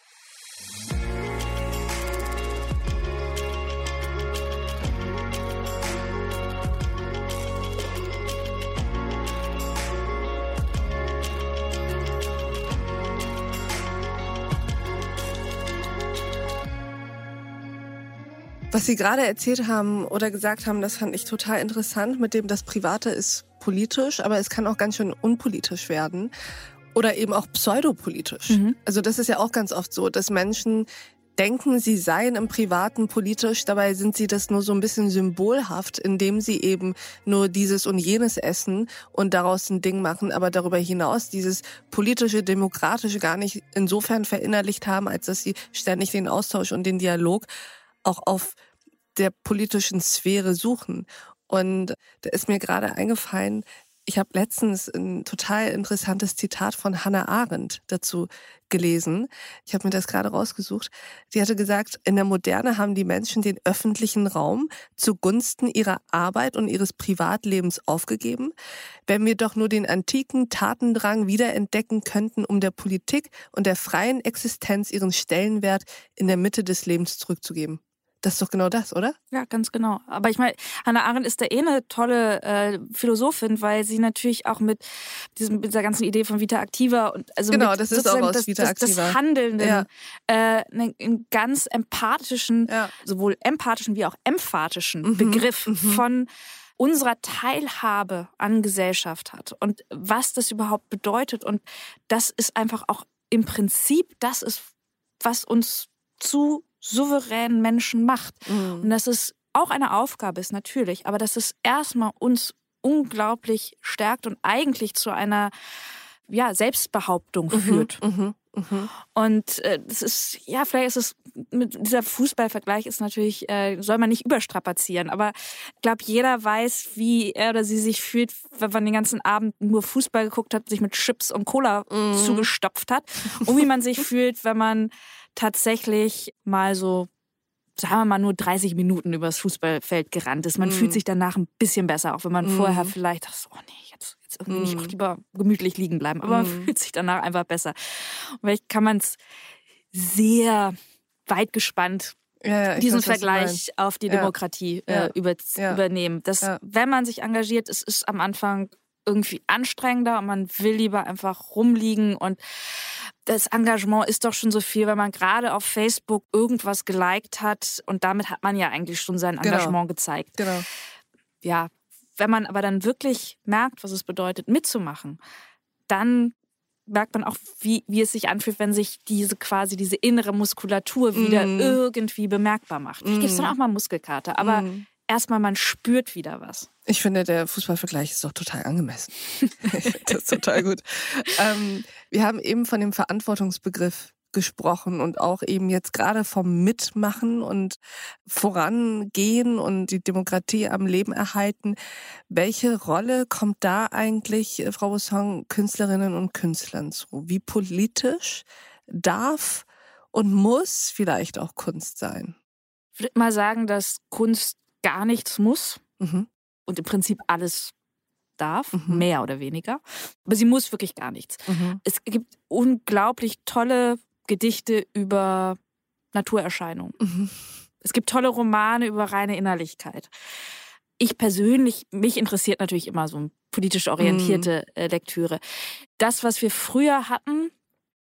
Was Sie gerade erzählt haben oder gesagt haben, das fand ich total interessant, mit dem das Private ist politisch, aber es kann auch ganz schön unpolitisch werden oder eben auch pseudopolitisch. Mhm. Also das ist ja auch ganz oft so, dass Menschen denken, sie seien im Privaten politisch, dabei sind sie das nur so ein bisschen symbolhaft, indem sie eben nur dieses und jenes essen und daraus ein Ding machen, aber darüber hinaus dieses politische, demokratische gar nicht insofern verinnerlicht haben, als dass sie ständig den Austausch und den Dialog auch auf der politischen Sphäre suchen. Und da ist mir gerade eingefallen, ich habe letztens ein total interessantes Zitat von Hannah Arendt dazu gelesen. Ich habe mir das gerade rausgesucht. Sie hatte gesagt, in der Moderne haben die Menschen den öffentlichen Raum zugunsten ihrer Arbeit und ihres Privatlebens aufgegeben. Wenn wir doch nur den antiken Tatendrang wiederentdecken könnten, um der Politik und der freien Existenz ihren Stellenwert in der Mitte des Lebens zurückzugeben. Das ist doch genau das, oder? Ja, ganz genau. Aber ich meine, Hannah Arendt ist da eh eine tolle äh, Philosophin, weil sie natürlich auch mit, diesem, mit dieser ganzen Idee von Vita Activa und also genau, mit das ist auch aus das, Vita Activa. Das, das Handelnden, ja. äh, einen ganz empathischen, ja. sowohl empathischen wie auch emphatischen mhm. Begriff mhm. von unserer Teilhabe an Gesellschaft hat und was das überhaupt bedeutet. Und das ist einfach auch im Prinzip, das ist, was uns zu souveränen Menschen macht. Mhm. Und dass es auch eine Aufgabe ist, natürlich, aber dass es erstmal uns unglaublich stärkt und eigentlich zu einer ja, Selbstbehauptung mhm, führt. Mhm. Mhm. Und äh, das ist, ja, vielleicht ist es, mit dieser Fußballvergleich ist natürlich, äh, soll man nicht überstrapazieren, aber ich glaube, jeder weiß, wie er oder sie sich fühlt, wenn man den ganzen Abend nur Fußball geguckt hat, sich mit Chips und Cola mhm. zugestopft hat und wie man sich fühlt, wenn man tatsächlich mal so sagen wir mal, nur 30 Minuten übers Fußballfeld gerannt ist. Man mhm. fühlt sich danach ein bisschen besser, auch wenn man mhm. vorher vielleicht dachte, oh nee, jetzt, jetzt irgendwie nicht auch mhm. lieber gemütlich liegen bleiben. Aber man mhm. fühlt sich danach einfach besser. Und vielleicht kann man es sehr weit gespannt ja, ja, diesen weiß, Vergleich auf die Demokratie ja. äh, über, übernehmen. Dass, wenn man sich engagiert, es ist am Anfang irgendwie anstrengender und man will lieber einfach rumliegen und das Engagement ist doch schon so viel, wenn man gerade auf Facebook irgendwas geliked hat und damit hat man ja eigentlich schon sein genau. Engagement genau. gezeigt. Genau. Ja, wenn man aber dann wirklich merkt, was es bedeutet, mitzumachen, dann merkt man auch, wie, wie es sich anfühlt, wenn sich diese quasi diese innere Muskulatur wieder mm. irgendwie bemerkbar macht. Vielleicht mm. gibt es dann auch mal Muskelkater, aber mm. Erstmal man spürt wieder was. Ich finde, der Fußballvergleich ist doch total angemessen. das ist total gut. Ähm, wir haben eben von dem Verantwortungsbegriff gesprochen und auch eben jetzt gerade vom Mitmachen und Vorangehen und die Demokratie am Leben erhalten. Welche Rolle kommt da eigentlich, äh, Frau Bossong, Künstlerinnen und Künstlern zu? Wie politisch darf und muss vielleicht auch Kunst sein? Ich würde mal sagen, dass Kunst gar nichts muss. Mhm und im Prinzip alles darf, mhm. mehr oder weniger. Aber sie muss wirklich gar nichts. Mhm. Es gibt unglaublich tolle Gedichte über Naturerscheinungen. Mhm. Es gibt tolle Romane über reine Innerlichkeit. Ich persönlich, mich interessiert natürlich immer so eine politisch orientierte mhm. äh, Lektüre. Das, was wir früher hatten,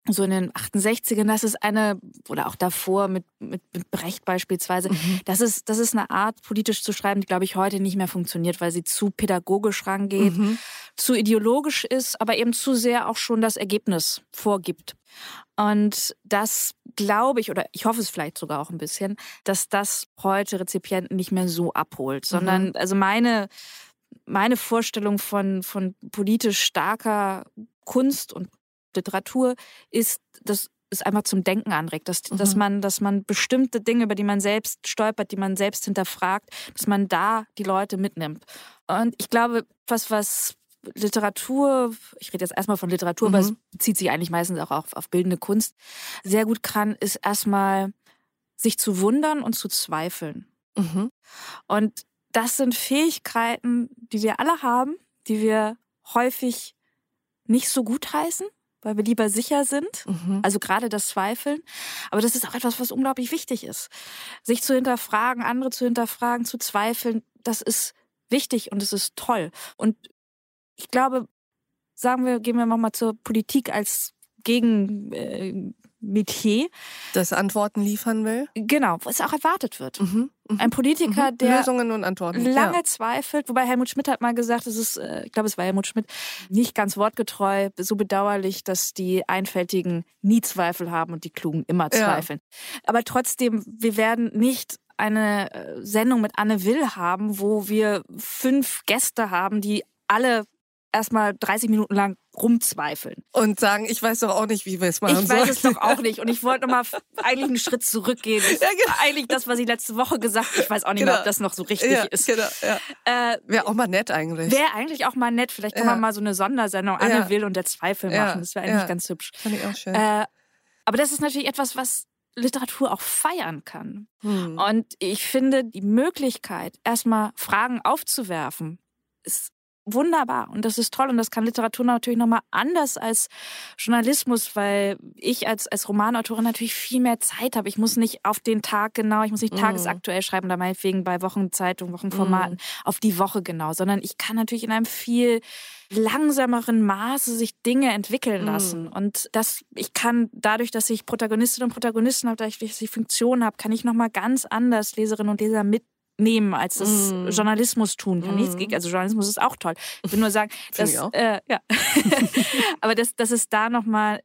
so in den 68ern, das ist eine, oder auch davor mit, mit, mit Brecht beispielsweise, mhm. das, ist, das ist eine Art, politisch zu schreiben, die, glaube ich, heute nicht mehr funktioniert, weil sie zu pädagogisch rangeht, mhm. zu ideologisch ist, aber eben zu sehr auch schon das Ergebnis vorgibt. Und das glaube ich, oder ich hoffe es vielleicht sogar auch ein bisschen, dass das heute Rezipienten nicht mehr so abholt, sondern, mhm. also meine, meine Vorstellung von, von politisch starker Kunst und Literatur ist, dass es einfach zum Denken anregt, dass, mhm. dass, man, dass man bestimmte Dinge, über die man selbst stolpert, die man selbst hinterfragt, dass man da die Leute mitnimmt. Und ich glaube, was, was Literatur, ich rede jetzt erstmal von Literatur, mhm. aber es bezieht sich eigentlich meistens auch auf, auf bildende Kunst, sehr gut kann, ist erstmal sich zu wundern und zu zweifeln. Mhm. Und das sind Fähigkeiten, die wir alle haben, die wir häufig nicht so gut heißen weil wir lieber sicher sind. Mhm. Also gerade das Zweifeln. Aber das ist auch etwas, was unglaublich wichtig ist. Sich zu hinterfragen, andere zu hinterfragen, zu zweifeln, das ist wichtig und es ist toll. Und ich glaube, sagen wir, gehen wir nochmal zur Politik als Gegen, äh, Metier. Das Antworten liefern will? Genau, was auch erwartet wird. Mhm, mh, Ein Politiker, mhm. der Lösungen und Antworten. lange ja. zweifelt, wobei Helmut Schmidt hat mal gesagt, es ist, äh, ich glaube, es war Helmut Schmidt, nicht ganz wortgetreu, so bedauerlich, dass die Einfältigen nie Zweifel haben und die Klugen immer zweifeln. Ja. Aber trotzdem, wir werden nicht eine äh, Sendung mit Anne Will haben, wo wir fünf Gäste haben, die alle erstmal 30 Minuten lang rumzweifeln. Und sagen, ich weiß doch auch nicht, wie wir es machen Ich weiß es doch auch nicht. Und ich wollte nochmal eigentlich einen Schritt zurückgehen. Ja, genau. Eigentlich das, was ich letzte Woche gesagt habe. Ich weiß auch nicht genau. mehr, ob das noch so richtig ja, ist. Genau, ja. Äh, wäre auch mal nett eigentlich. Wäre eigentlich auch mal nett. Vielleicht kann man mal so eine Sondersendung Anne Will und der Zweifel machen. Das wäre eigentlich ganz hübsch. Fand ich auch schön. Äh, aber das ist natürlich etwas, was Literatur auch feiern kann. Hm. Und ich finde, die Möglichkeit, erstmal Fragen aufzuwerfen, ist wunderbar und das ist toll und das kann Literatur natürlich nochmal anders als Journalismus, weil ich als, als Romanautorin natürlich viel mehr Zeit habe. Ich muss nicht auf den Tag genau, ich muss nicht mm. tagesaktuell schreiben, da meinetwegen bei Wochenzeitungen, Wochenformaten mm. auf die Woche genau, sondern ich kann natürlich in einem viel langsameren Maße sich Dinge entwickeln mhm. lassen. Mm. Und das, ich kann dadurch, dass ich Protagonistinnen und Protagonisten habe, dadurch, dass ich Funktionen habe, kann ich nochmal ganz anders Leserinnen und Leser mit nehmen, als das mm. Journalismus tun kann. Mm. Nichts gegen, also Journalismus ist auch toll. Ich will nur sagen, dass, äh, ja. aber dass, dass es da nochmal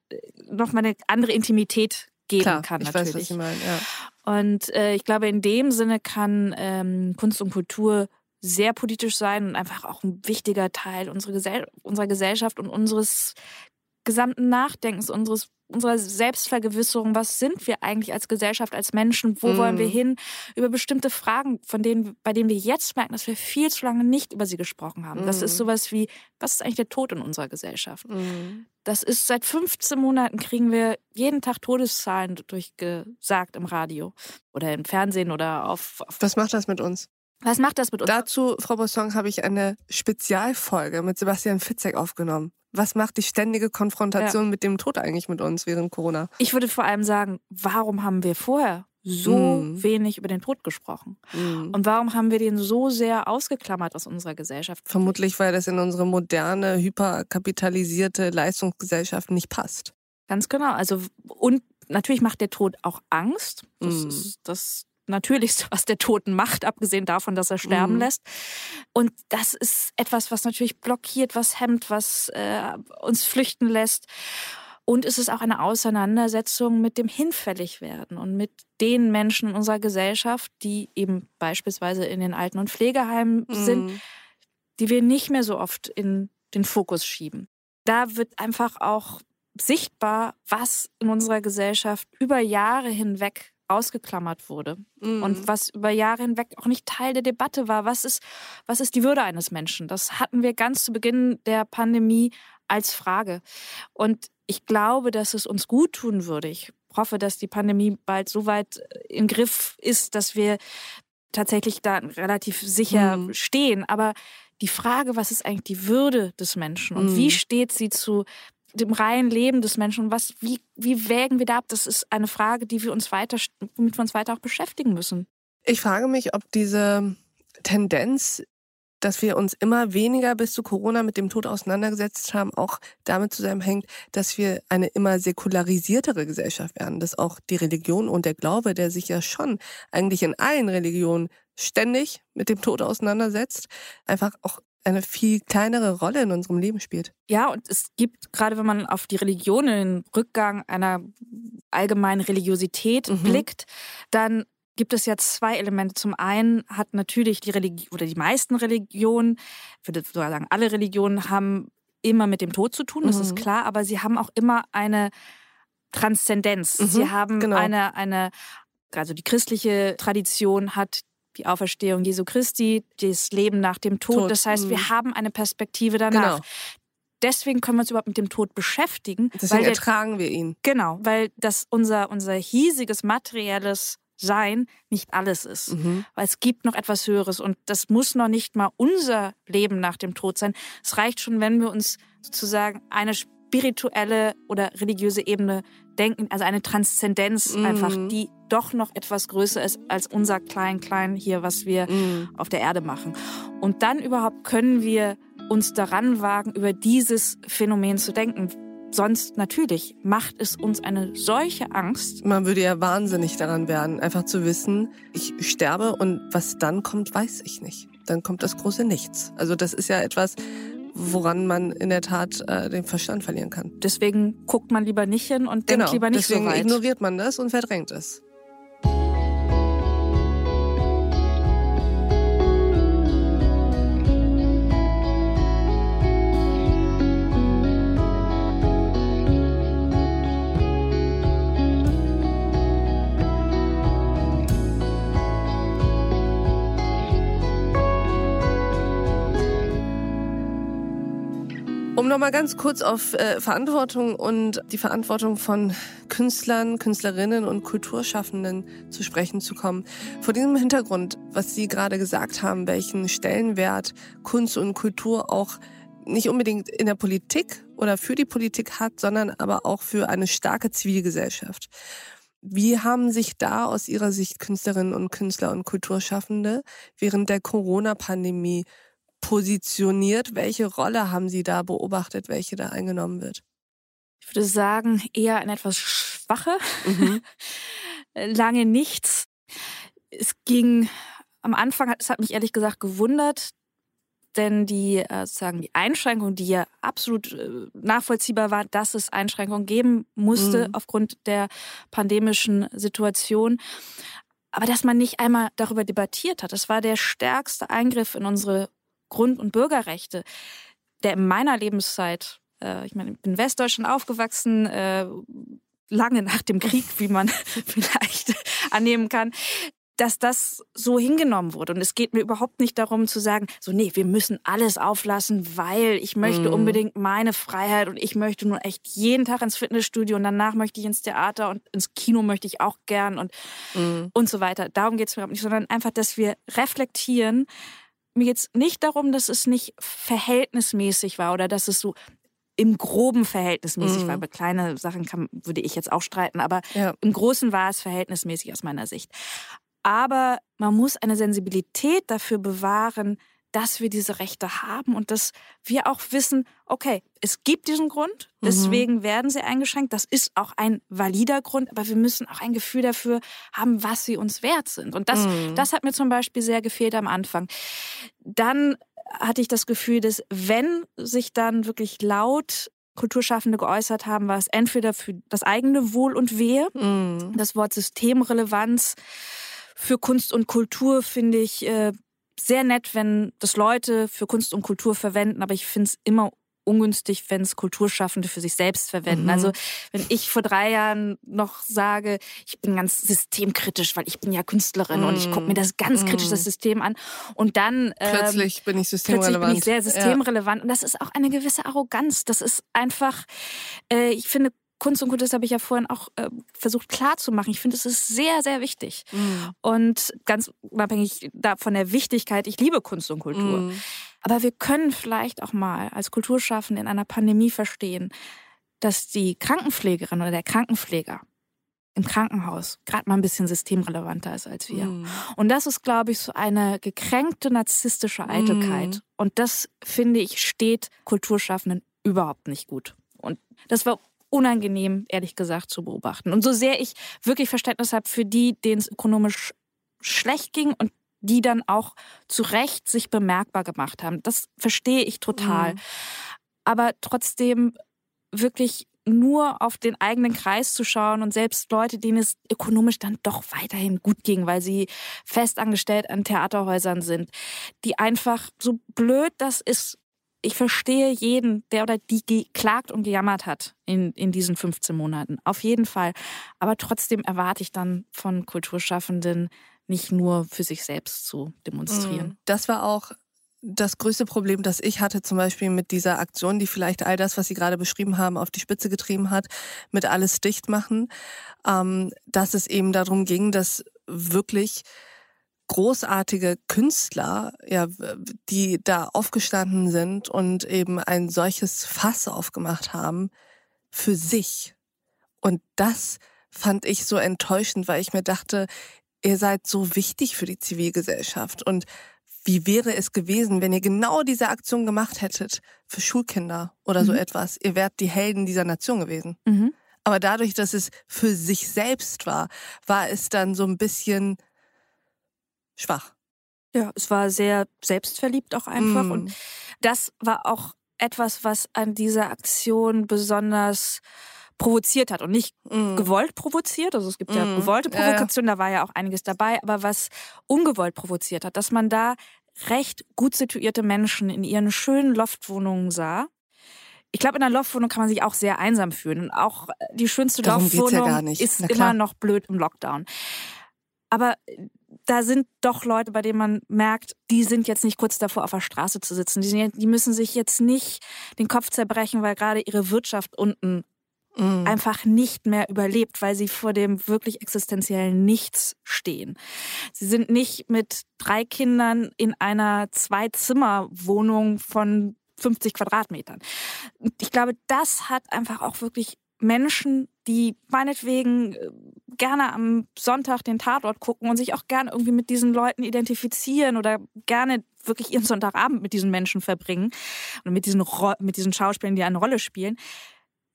noch mal eine andere Intimität geben Klar, kann. Ich natürlich. weiß, was Sie meinen, ja. Und äh, ich glaube, in dem Sinne kann ähm, Kunst und Kultur sehr politisch sein und einfach auch ein wichtiger Teil unserer, Gesell unserer Gesellschaft und unseres gesamten Nachdenkens, unseres unserer Selbstvergewisserung, was sind wir eigentlich als Gesellschaft, als Menschen, wo mm. wollen wir hin, über bestimmte Fragen, von denen, bei denen wir jetzt merken, dass wir viel zu lange nicht über sie gesprochen haben. Mm. Das ist mhm. sowas wie, was ist eigentlich der Tod in unserer Gesellschaft? Mm. Das ist seit 15 Monaten kriegen wir jeden Tag Todeszahlen durchgesagt im Radio oder im Fernsehen oder auf, auf Was macht das mit uns? Was macht das mit uns? Dazu, Frau Bossong, habe ich eine Spezialfolge mit Sebastian Fitzek aufgenommen. Was macht die ständige Konfrontation ja. mit dem Tod eigentlich mit uns während Corona? Ich würde vor allem sagen, warum haben wir vorher so mm. wenig über den Tod gesprochen? Mm. Und warum haben wir den so sehr ausgeklammert aus unserer Gesellschaft? Vermutlich, weil das in unsere moderne, hyperkapitalisierte Leistungsgesellschaft nicht passt. Ganz genau. Also, und natürlich macht der Tod auch Angst. Das mm. ist das Natürlichste, was der Toten macht, abgesehen davon, dass er sterben mhm. lässt. Und das ist etwas, was natürlich blockiert, was hemmt, was äh, uns flüchten lässt. Und es ist auch eine Auseinandersetzung mit dem Hinfälligwerden und mit den Menschen in unserer Gesellschaft, die eben beispielsweise in den Alten- und Pflegeheimen mhm. sind, die wir nicht mehr so oft in den Fokus schieben. Da wird einfach auch sichtbar, was in unserer Gesellschaft über Jahre hinweg ausgeklammert wurde mhm. und was über Jahre hinweg auch nicht Teil der Debatte war. Was ist, was ist die Würde eines Menschen? Das hatten wir ganz zu Beginn der Pandemie als Frage. Und ich glaube, dass es uns gut tun würde. Ich hoffe, dass die Pandemie bald so weit äh, im Griff ist, dass wir tatsächlich da relativ sicher mhm. stehen. Aber die Frage, was ist eigentlich die Würde des Menschen und mhm. wie steht sie zu dem reinen Leben des Menschen was, wie, wie wägen wir da ab? Das ist eine Frage, die wir uns weiter, womit wir uns weiter auch beschäftigen müssen. Ich frage mich, ob diese Tendenz, dass wir uns immer weniger bis zu Corona mit dem Tod auseinandergesetzt haben, auch damit zusammenhängt, dass wir eine immer säkularisiertere Gesellschaft werden, dass auch die Religion und der Glaube, der sich ja schon eigentlich in allen Religionen ständig mit dem Tod auseinandersetzt, einfach auch eine viel kleinere Rolle in unserem Leben spielt. Ja, und es gibt, gerade wenn man auf die Religion, den Rückgang einer allgemeinen Religiosität mhm. blickt, dann gibt es ja zwei Elemente. Zum einen hat natürlich die Religion oder die meisten Religionen, ich würde sogar sagen, alle Religionen haben immer mit dem Tod zu tun, das mhm. ist klar, aber sie haben auch immer eine Transzendenz. Mhm, sie haben genau. eine, eine, also die christliche Tradition hat die Auferstehung Jesu Christi, das Leben nach dem Tod. Tod. Das heißt, wir mhm. haben eine Perspektive danach. Genau. Deswegen können wir uns überhaupt mit dem Tod beschäftigen. Deswegen der, ertragen wir ihn. Genau, weil das unser, unser hiesiges materielles sein nicht alles ist. Mhm. Weil es gibt noch etwas Höheres und das muss noch nicht mal unser Leben nach dem Tod sein. Es reicht schon, wenn wir uns sozusagen eine spirituelle oder religiöse Ebene denken, also eine Transzendenz mhm. einfach, die doch noch etwas größer ist als unser Klein-Klein hier, was wir mhm. auf der Erde machen. Und dann überhaupt können wir uns daran wagen, über dieses Phänomen zu denken. Sonst natürlich macht es uns eine solche Angst. Man würde ja wahnsinnig daran werden, einfach zu wissen, ich sterbe und was dann kommt, weiß ich nicht. Dann kommt das große Nichts. Also das ist ja etwas, woran man in der Tat äh, den Verstand verlieren kann. Deswegen guckt man lieber nicht hin und denkt genau, lieber nicht so weit. Deswegen ignoriert man das und verdrängt es. Um nochmal ganz kurz auf äh, Verantwortung und die Verantwortung von Künstlern, Künstlerinnen und Kulturschaffenden zu sprechen zu kommen. Vor diesem Hintergrund, was Sie gerade gesagt haben, welchen Stellenwert Kunst und Kultur auch nicht unbedingt in der Politik oder für die Politik hat, sondern aber auch für eine starke Zivilgesellschaft. Wie haben sich da aus Ihrer Sicht Künstlerinnen und Künstler und Kulturschaffende während der Corona-Pandemie positioniert? Welche Rolle haben Sie da beobachtet, welche da eingenommen wird? Ich würde sagen, eher eine etwas schwache. Mhm. Lange nichts. Es ging am Anfang, es hat mich ehrlich gesagt gewundert, denn die äh, sozusagen die Einschränkung, die ja absolut äh, nachvollziehbar war, dass es Einschränkungen geben musste mhm. aufgrund der pandemischen Situation. Aber dass man nicht einmal darüber debattiert hat, das war der stärkste Eingriff in unsere Grund- und Bürgerrechte, der in meiner Lebenszeit äh, ich meine, ich bin in Westdeutschland aufgewachsen, äh, lange nach dem Krieg, wie man vielleicht annehmen kann dass das so hingenommen wurde. Und es geht mir überhaupt nicht darum zu sagen, so, nee, wir müssen alles auflassen, weil ich möchte mm. unbedingt meine Freiheit und ich möchte nur echt jeden Tag ins Fitnessstudio und danach möchte ich ins Theater und ins Kino möchte ich auch gern und, mm. und so weiter. Darum geht es mir überhaupt nicht, sondern einfach, dass wir reflektieren. Mir geht es nicht darum, dass es nicht verhältnismäßig war oder dass es so im groben verhältnismäßig, mhm. weil bei kleinen Sachen kann, würde ich jetzt auch streiten, aber ja. im Großen war es verhältnismäßig aus meiner Sicht. Aber man muss eine Sensibilität dafür bewahren, dass wir diese Rechte haben und dass wir auch wissen, okay, es gibt diesen Grund, mhm. deswegen mhm. werden sie eingeschränkt. Das ist auch ein valider Grund, aber wir müssen auch ein Gefühl dafür haben, was sie uns wert sind. Und das, mhm. das hat mir zum Beispiel sehr gefehlt am Anfang. Dann hatte ich das Gefühl, dass wenn sich dann wirklich laut Kulturschaffende geäußert haben, war es entweder für das eigene Wohl und Wehe, mhm. das Wort Systemrelevanz, für Kunst und Kultur finde ich äh, sehr nett, wenn das Leute für Kunst und Kultur verwenden, aber ich finde es immer ungünstig, wenn es Kulturschaffende für sich selbst verwenden. Mhm. Also wenn ich vor drei Jahren noch sage, ich bin ganz systemkritisch, weil ich bin ja Künstlerin mhm. und ich gucke mir das ganz kritisch das mhm. System an und dann ähm, plötzlich bin ich systemrelevant. Plötzlich bin ich sehr systemrelevant ja. und das ist auch eine gewisse Arroganz. Das ist einfach, äh, ich finde Kunst und Kultur, das habe ich ja vorhin auch äh, versucht klarzumachen. Ich finde, es ist sehr, sehr wichtig. Mhm. Und ganz unabhängig von der Wichtigkeit, ich liebe Kunst und Kultur. Mhm. Aber wir können vielleicht auch mal als Kulturschaffende in einer Pandemie verstehen, dass die Krankenpflegerin oder der Krankenpfleger im Krankenhaus gerade mal ein bisschen systemrelevanter ist als wir. Mm. Und das ist, glaube ich, so eine gekränkte narzisstische Eitelkeit. Mm. Und das, finde ich, steht Kulturschaffenden überhaupt nicht gut. Und das war unangenehm, ehrlich gesagt, zu beobachten. Und so sehr ich wirklich Verständnis habe für die, denen es ökonomisch schlecht ging und die dann auch zu Recht sich bemerkbar gemacht haben. Das verstehe ich total. Mhm. Aber trotzdem wirklich nur auf den eigenen Kreis zu schauen und selbst Leute, denen es ökonomisch dann doch weiterhin gut ging, weil sie festangestellt an Theaterhäusern sind, die einfach so blöd das ist, ich verstehe jeden, der oder die geklagt und gejammert hat in, in diesen 15 Monaten. Auf jeden Fall. Aber trotzdem erwarte ich dann von Kulturschaffenden nicht nur für sich selbst zu demonstrieren. Mm, das war auch das größte Problem, das ich hatte, zum Beispiel mit dieser Aktion, die vielleicht all das, was Sie gerade beschrieben haben, auf die Spitze getrieben hat, mit alles dicht machen, ähm, dass es eben darum ging, dass wirklich großartige Künstler, ja, die da aufgestanden sind und eben ein solches Fass aufgemacht haben für sich. Und das fand ich so enttäuschend, weil ich mir dachte, ihr seid so wichtig für die Zivilgesellschaft und wie wäre es gewesen, wenn ihr genau diese Aktion gemacht hättet für Schulkinder oder mhm. so etwas? Ihr wärt die Helden dieser Nation gewesen. Mhm. Aber dadurch, dass es für sich selbst war, war es dann so ein bisschen schwach. Ja, es war sehr selbstverliebt auch einfach. Mm. Und das war auch etwas, was an dieser Aktion besonders provoziert hat und nicht mm. gewollt provoziert. Also es gibt mm. ja gewollte Provokation, ja, ja. da war ja auch einiges dabei, aber was ungewollt provoziert hat, dass man da recht gut situierte Menschen in ihren schönen Loftwohnungen sah. Ich glaube, in einer Loftwohnung kann man sich auch sehr einsam fühlen. Und auch die schönste Darum Loftwohnung ja ist immer noch blöd im Lockdown. Aber da sind doch Leute, bei denen man merkt, die sind jetzt nicht kurz davor, auf der Straße zu sitzen. Die, die müssen sich jetzt nicht den Kopf zerbrechen, weil gerade ihre Wirtschaft unten mm. einfach nicht mehr überlebt, weil sie vor dem wirklich existenziellen Nichts stehen. Sie sind nicht mit drei Kindern in einer Zwei-Zimmer-Wohnung von 50 Quadratmetern. Ich glaube, das hat einfach auch wirklich Menschen, die meinetwegen äh, gerne am Sonntag den Tatort gucken und sich auch gerne irgendwie mit diesen Leuten identifizieren oder gerne wirklich ihren Sonntagabend mit diesen Menschen verbringen und mit diesen, mit diesen Schauspielern, die eine Rolle spielen,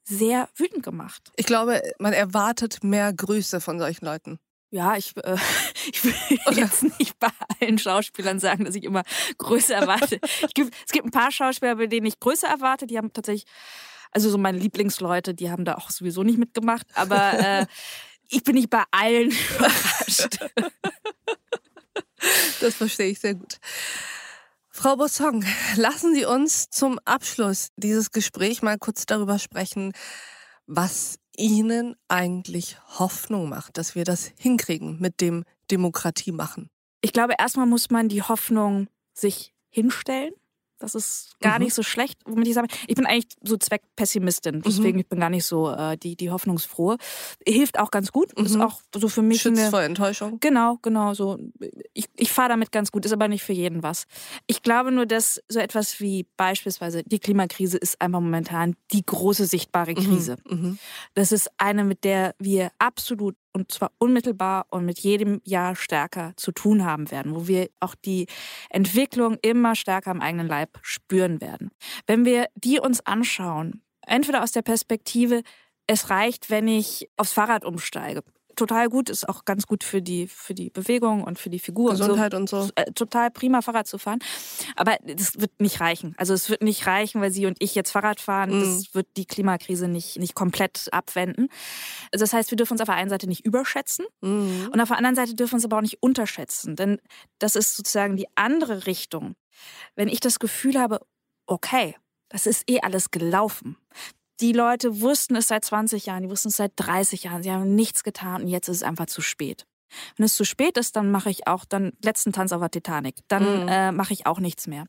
sehr wütend gemacht. Ich glaube, man erwartet mehr Grüße von solchen Leuten. Ja, ich, äh, ich will jetzt nicht bei allen Schauspielern sagen, dass ich immer Größe erwarte. Gibt, es gibt ein paar Schauspieler, bei denen ich Größe erwarte, die haben tatsächlich also so meine Lieblingsleute, die haben da auch sowieso nicht mitgemacht, aber äh, ich bin nicht bei allen überrascht. Das verstehe ich sehr gut. Frau Bossong, lassen Sie uns zum Abschluss dieses Gesprächs mal kurz darüber sprechen, was Ihnen eigentlich Hoffnung macht, dass wir das hinkriegen mit dem Demokratie machen. Ich glaube, erstmal muss man die Hoffnung sich hinstellen das ist gar mhm. nicht so schlecht, womit ich sage, ich bin eigentlich so Zweckpessimistin, deswegen mhm. ich bin gar nicht so äh, die die hoffnungsfrohe. Hilft auch ganz gut, mhm. ist auch so für mich Schützt eine, vor Enttäuschung. Genau, genau so. Ich, ich fahre damit ganz gut, ist aber nicht für jeden was. Ich glaube nur, dass so etwas wie beispielsweise die Klimakrise ist einfach momentan die große sichtbare mhm. Krise. Mhm. Das ist eine, mit der wir absolut und zwar unmittelbar und mit jedem Jahr stärker zu tun haben werden, wo wir auch die Entwicklung immer stärker am eigenen Leib spüren werden. Wenn wir die uns anschauen, entweder aus der Perspektive, es reicht, wenn ich aufs Fahrrad umsteige total gut, ist auch ganz gut für die, für die Bewegung und für die Figur. Gesundheit und so. Und so. Äh, total prima Fahrrad zu fahren. Aber das wird nicht reichen. Also es wird nicht reichen, weil Sie und ich jetzt Fahrrad fahren. Mhm. Das wird die Klimakrise nicht, nicht komplett abwenden. Also das heißt, wir dürfen uns auf der einen Seite nicht überschätzen mhm. und auf der anderen Seite dürfen wir uns aber auch nicht unterschätzen. Denn das ist sozusagen die andere Richtung. Wenn ich das Gefühl habe, okay, das ist eh alles gelaufen die Leute wussten es seit 20 Jahren, die wussten es seit 30 Jahren, sie haben nichts getan und jetzt ist es einfach zu spät. Wenn es zu spät ist, dann mache ich auch dann letzten Tanz auf der Titanic. Dann mhm. äh, mache ich auch nichts mehr.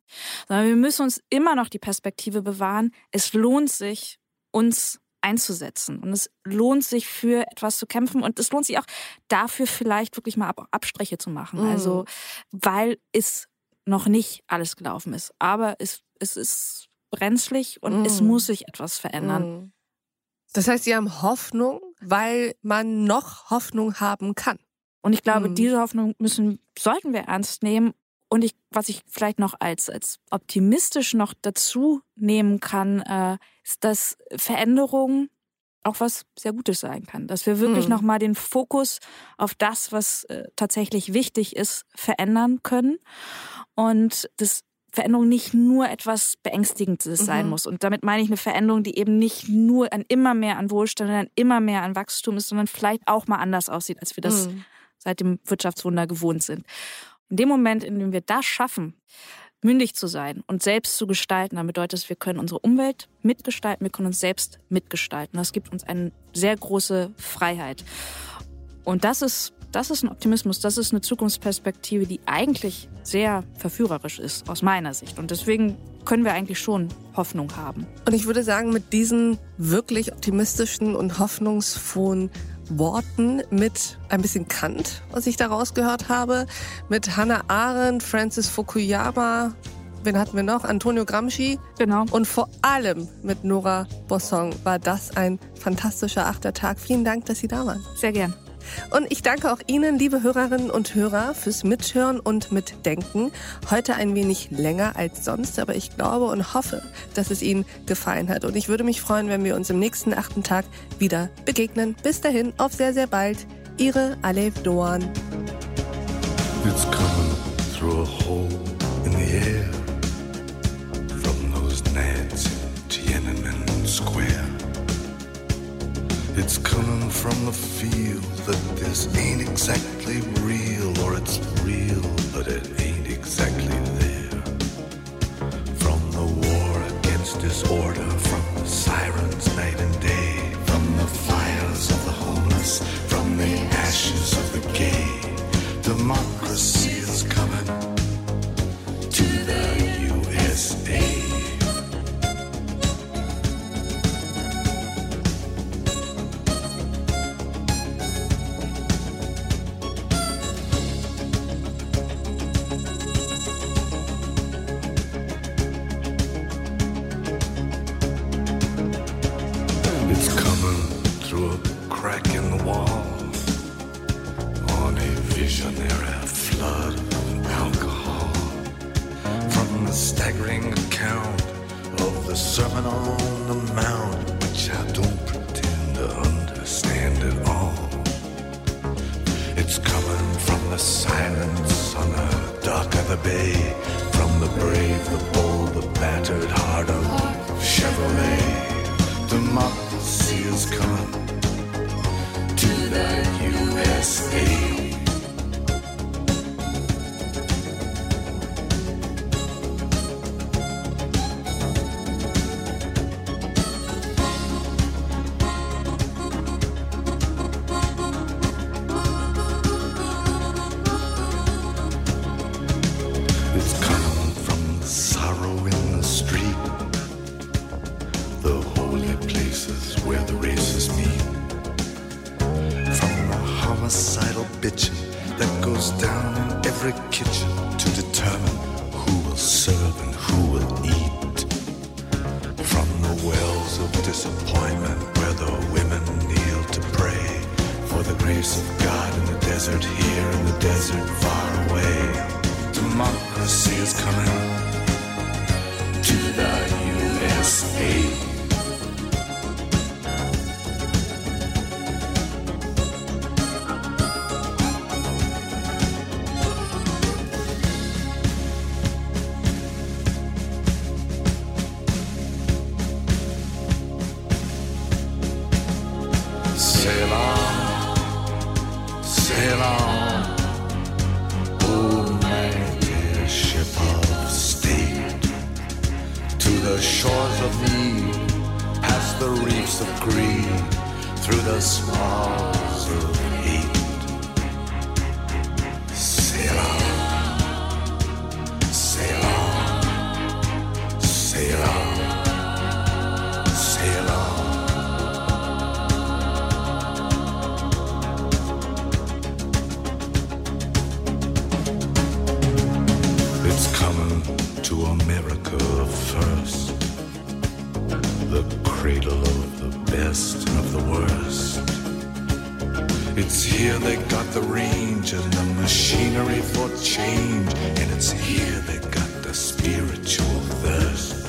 Sondern wir müssen uns immer noch die Perspektive bewahren. Es lohnt sich, uns einzusetzen. Und es lohnt sich für etwas zu kämpfen. Und es lohnt sich auch dafür vielleicht wirklich mal Ab Abstriche zu machen. Mhm. Also, weil es noch nicht alles gelaufen ist. Aber es, es ist brenzlig und mm. es muss sich etwas verändern. Mm. Das heißt, Sie haben Hoffnung, weil man noch Hoffnung haben kann. Und ich glaube, mm. diese Hoffnung müssen, sollten wir ernst nehmen. Und ich, was ich vielleicht noch als, als optimistisch noch dazu nehmen kann, äh, ist, dass Veränderung auch was sehr Gutes sein kann. Dass wir wirklich mhm. nochmal den Fokus auf das, was äh, tatsächlich wichtig ist, verändern können. Und das Veränderung nicht nur etwas Beängstigendes sein mhm. muss. Und damit meine ich eine Veränderung, die eben nicht nur an immer mehr an Wohlstand, an immer mehr an Wachstum ist, sondern vielleicht auch mal anders aussieht, als wir das mhm. seit dem Wirtschaftswunder gewohnt sind. In dem Moment, in dem wir das schaffen, mündig zu sein und selbst zu gestalten, dann bedeutet es, wir können unsere Umwelt mitgestalten, wir können uns selbst mitgestalten. Das gibt uns eine sehr große Freiheit. Und das ist das ist ein Optimismus, das ist eine Zukunftsperspektive, die eigentlich sehr verführerisch ist, aus meiner Sicht. Und deswegen können wir eigentlich schon Hoffnung haben. Und ich würde sagen, mit diesen wirklich optimistischen und hoffnungsvollen Worten mit ein bisschen Kant, was ich daraus gehört habe, mit Hannah Arendt, Francis Fukuyama, wen hatten wir noch? Antonio Gramsci. Genau. Und vor allem mit Nora Bossong war das ein fantastischer achter Tag. Vielen Dank, dass Sie da waren. Sehr gern. Und ich danke auch Ihnen, liebe Hörerinnen und Hörer, fürs Mithören und Mitdenken. Heute ein wenig länger als sonst, aber ich glaube und hoffe, dass es Ihnen gefallen hat. Und ich würde mich freuen, wenn wir uns im nächsten achten Tag wieder begegnen. Bis dahin, auf sehr, sehr bald. Ihre Alev Doan. It's coming through a hole in the air from those nads in Tiananmen Square. It's coming from the feel that this ain't exactly real, or it's real, but it ain't exactly there. From the war against disorder, from the sirens night and day, from the fires of the homeless, the shores of need, past the reefs of greed, through the small cradle of the best and of the worst. It's here they got the range and the machinery for change, and it's here they got the spiritual thirst.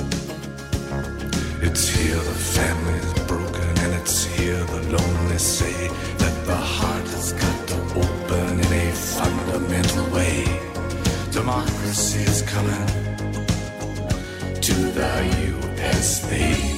It's here the family's broken, and it's here the lonely say that the heart has got to open in a fundamental way. Democracy is coming to the USA.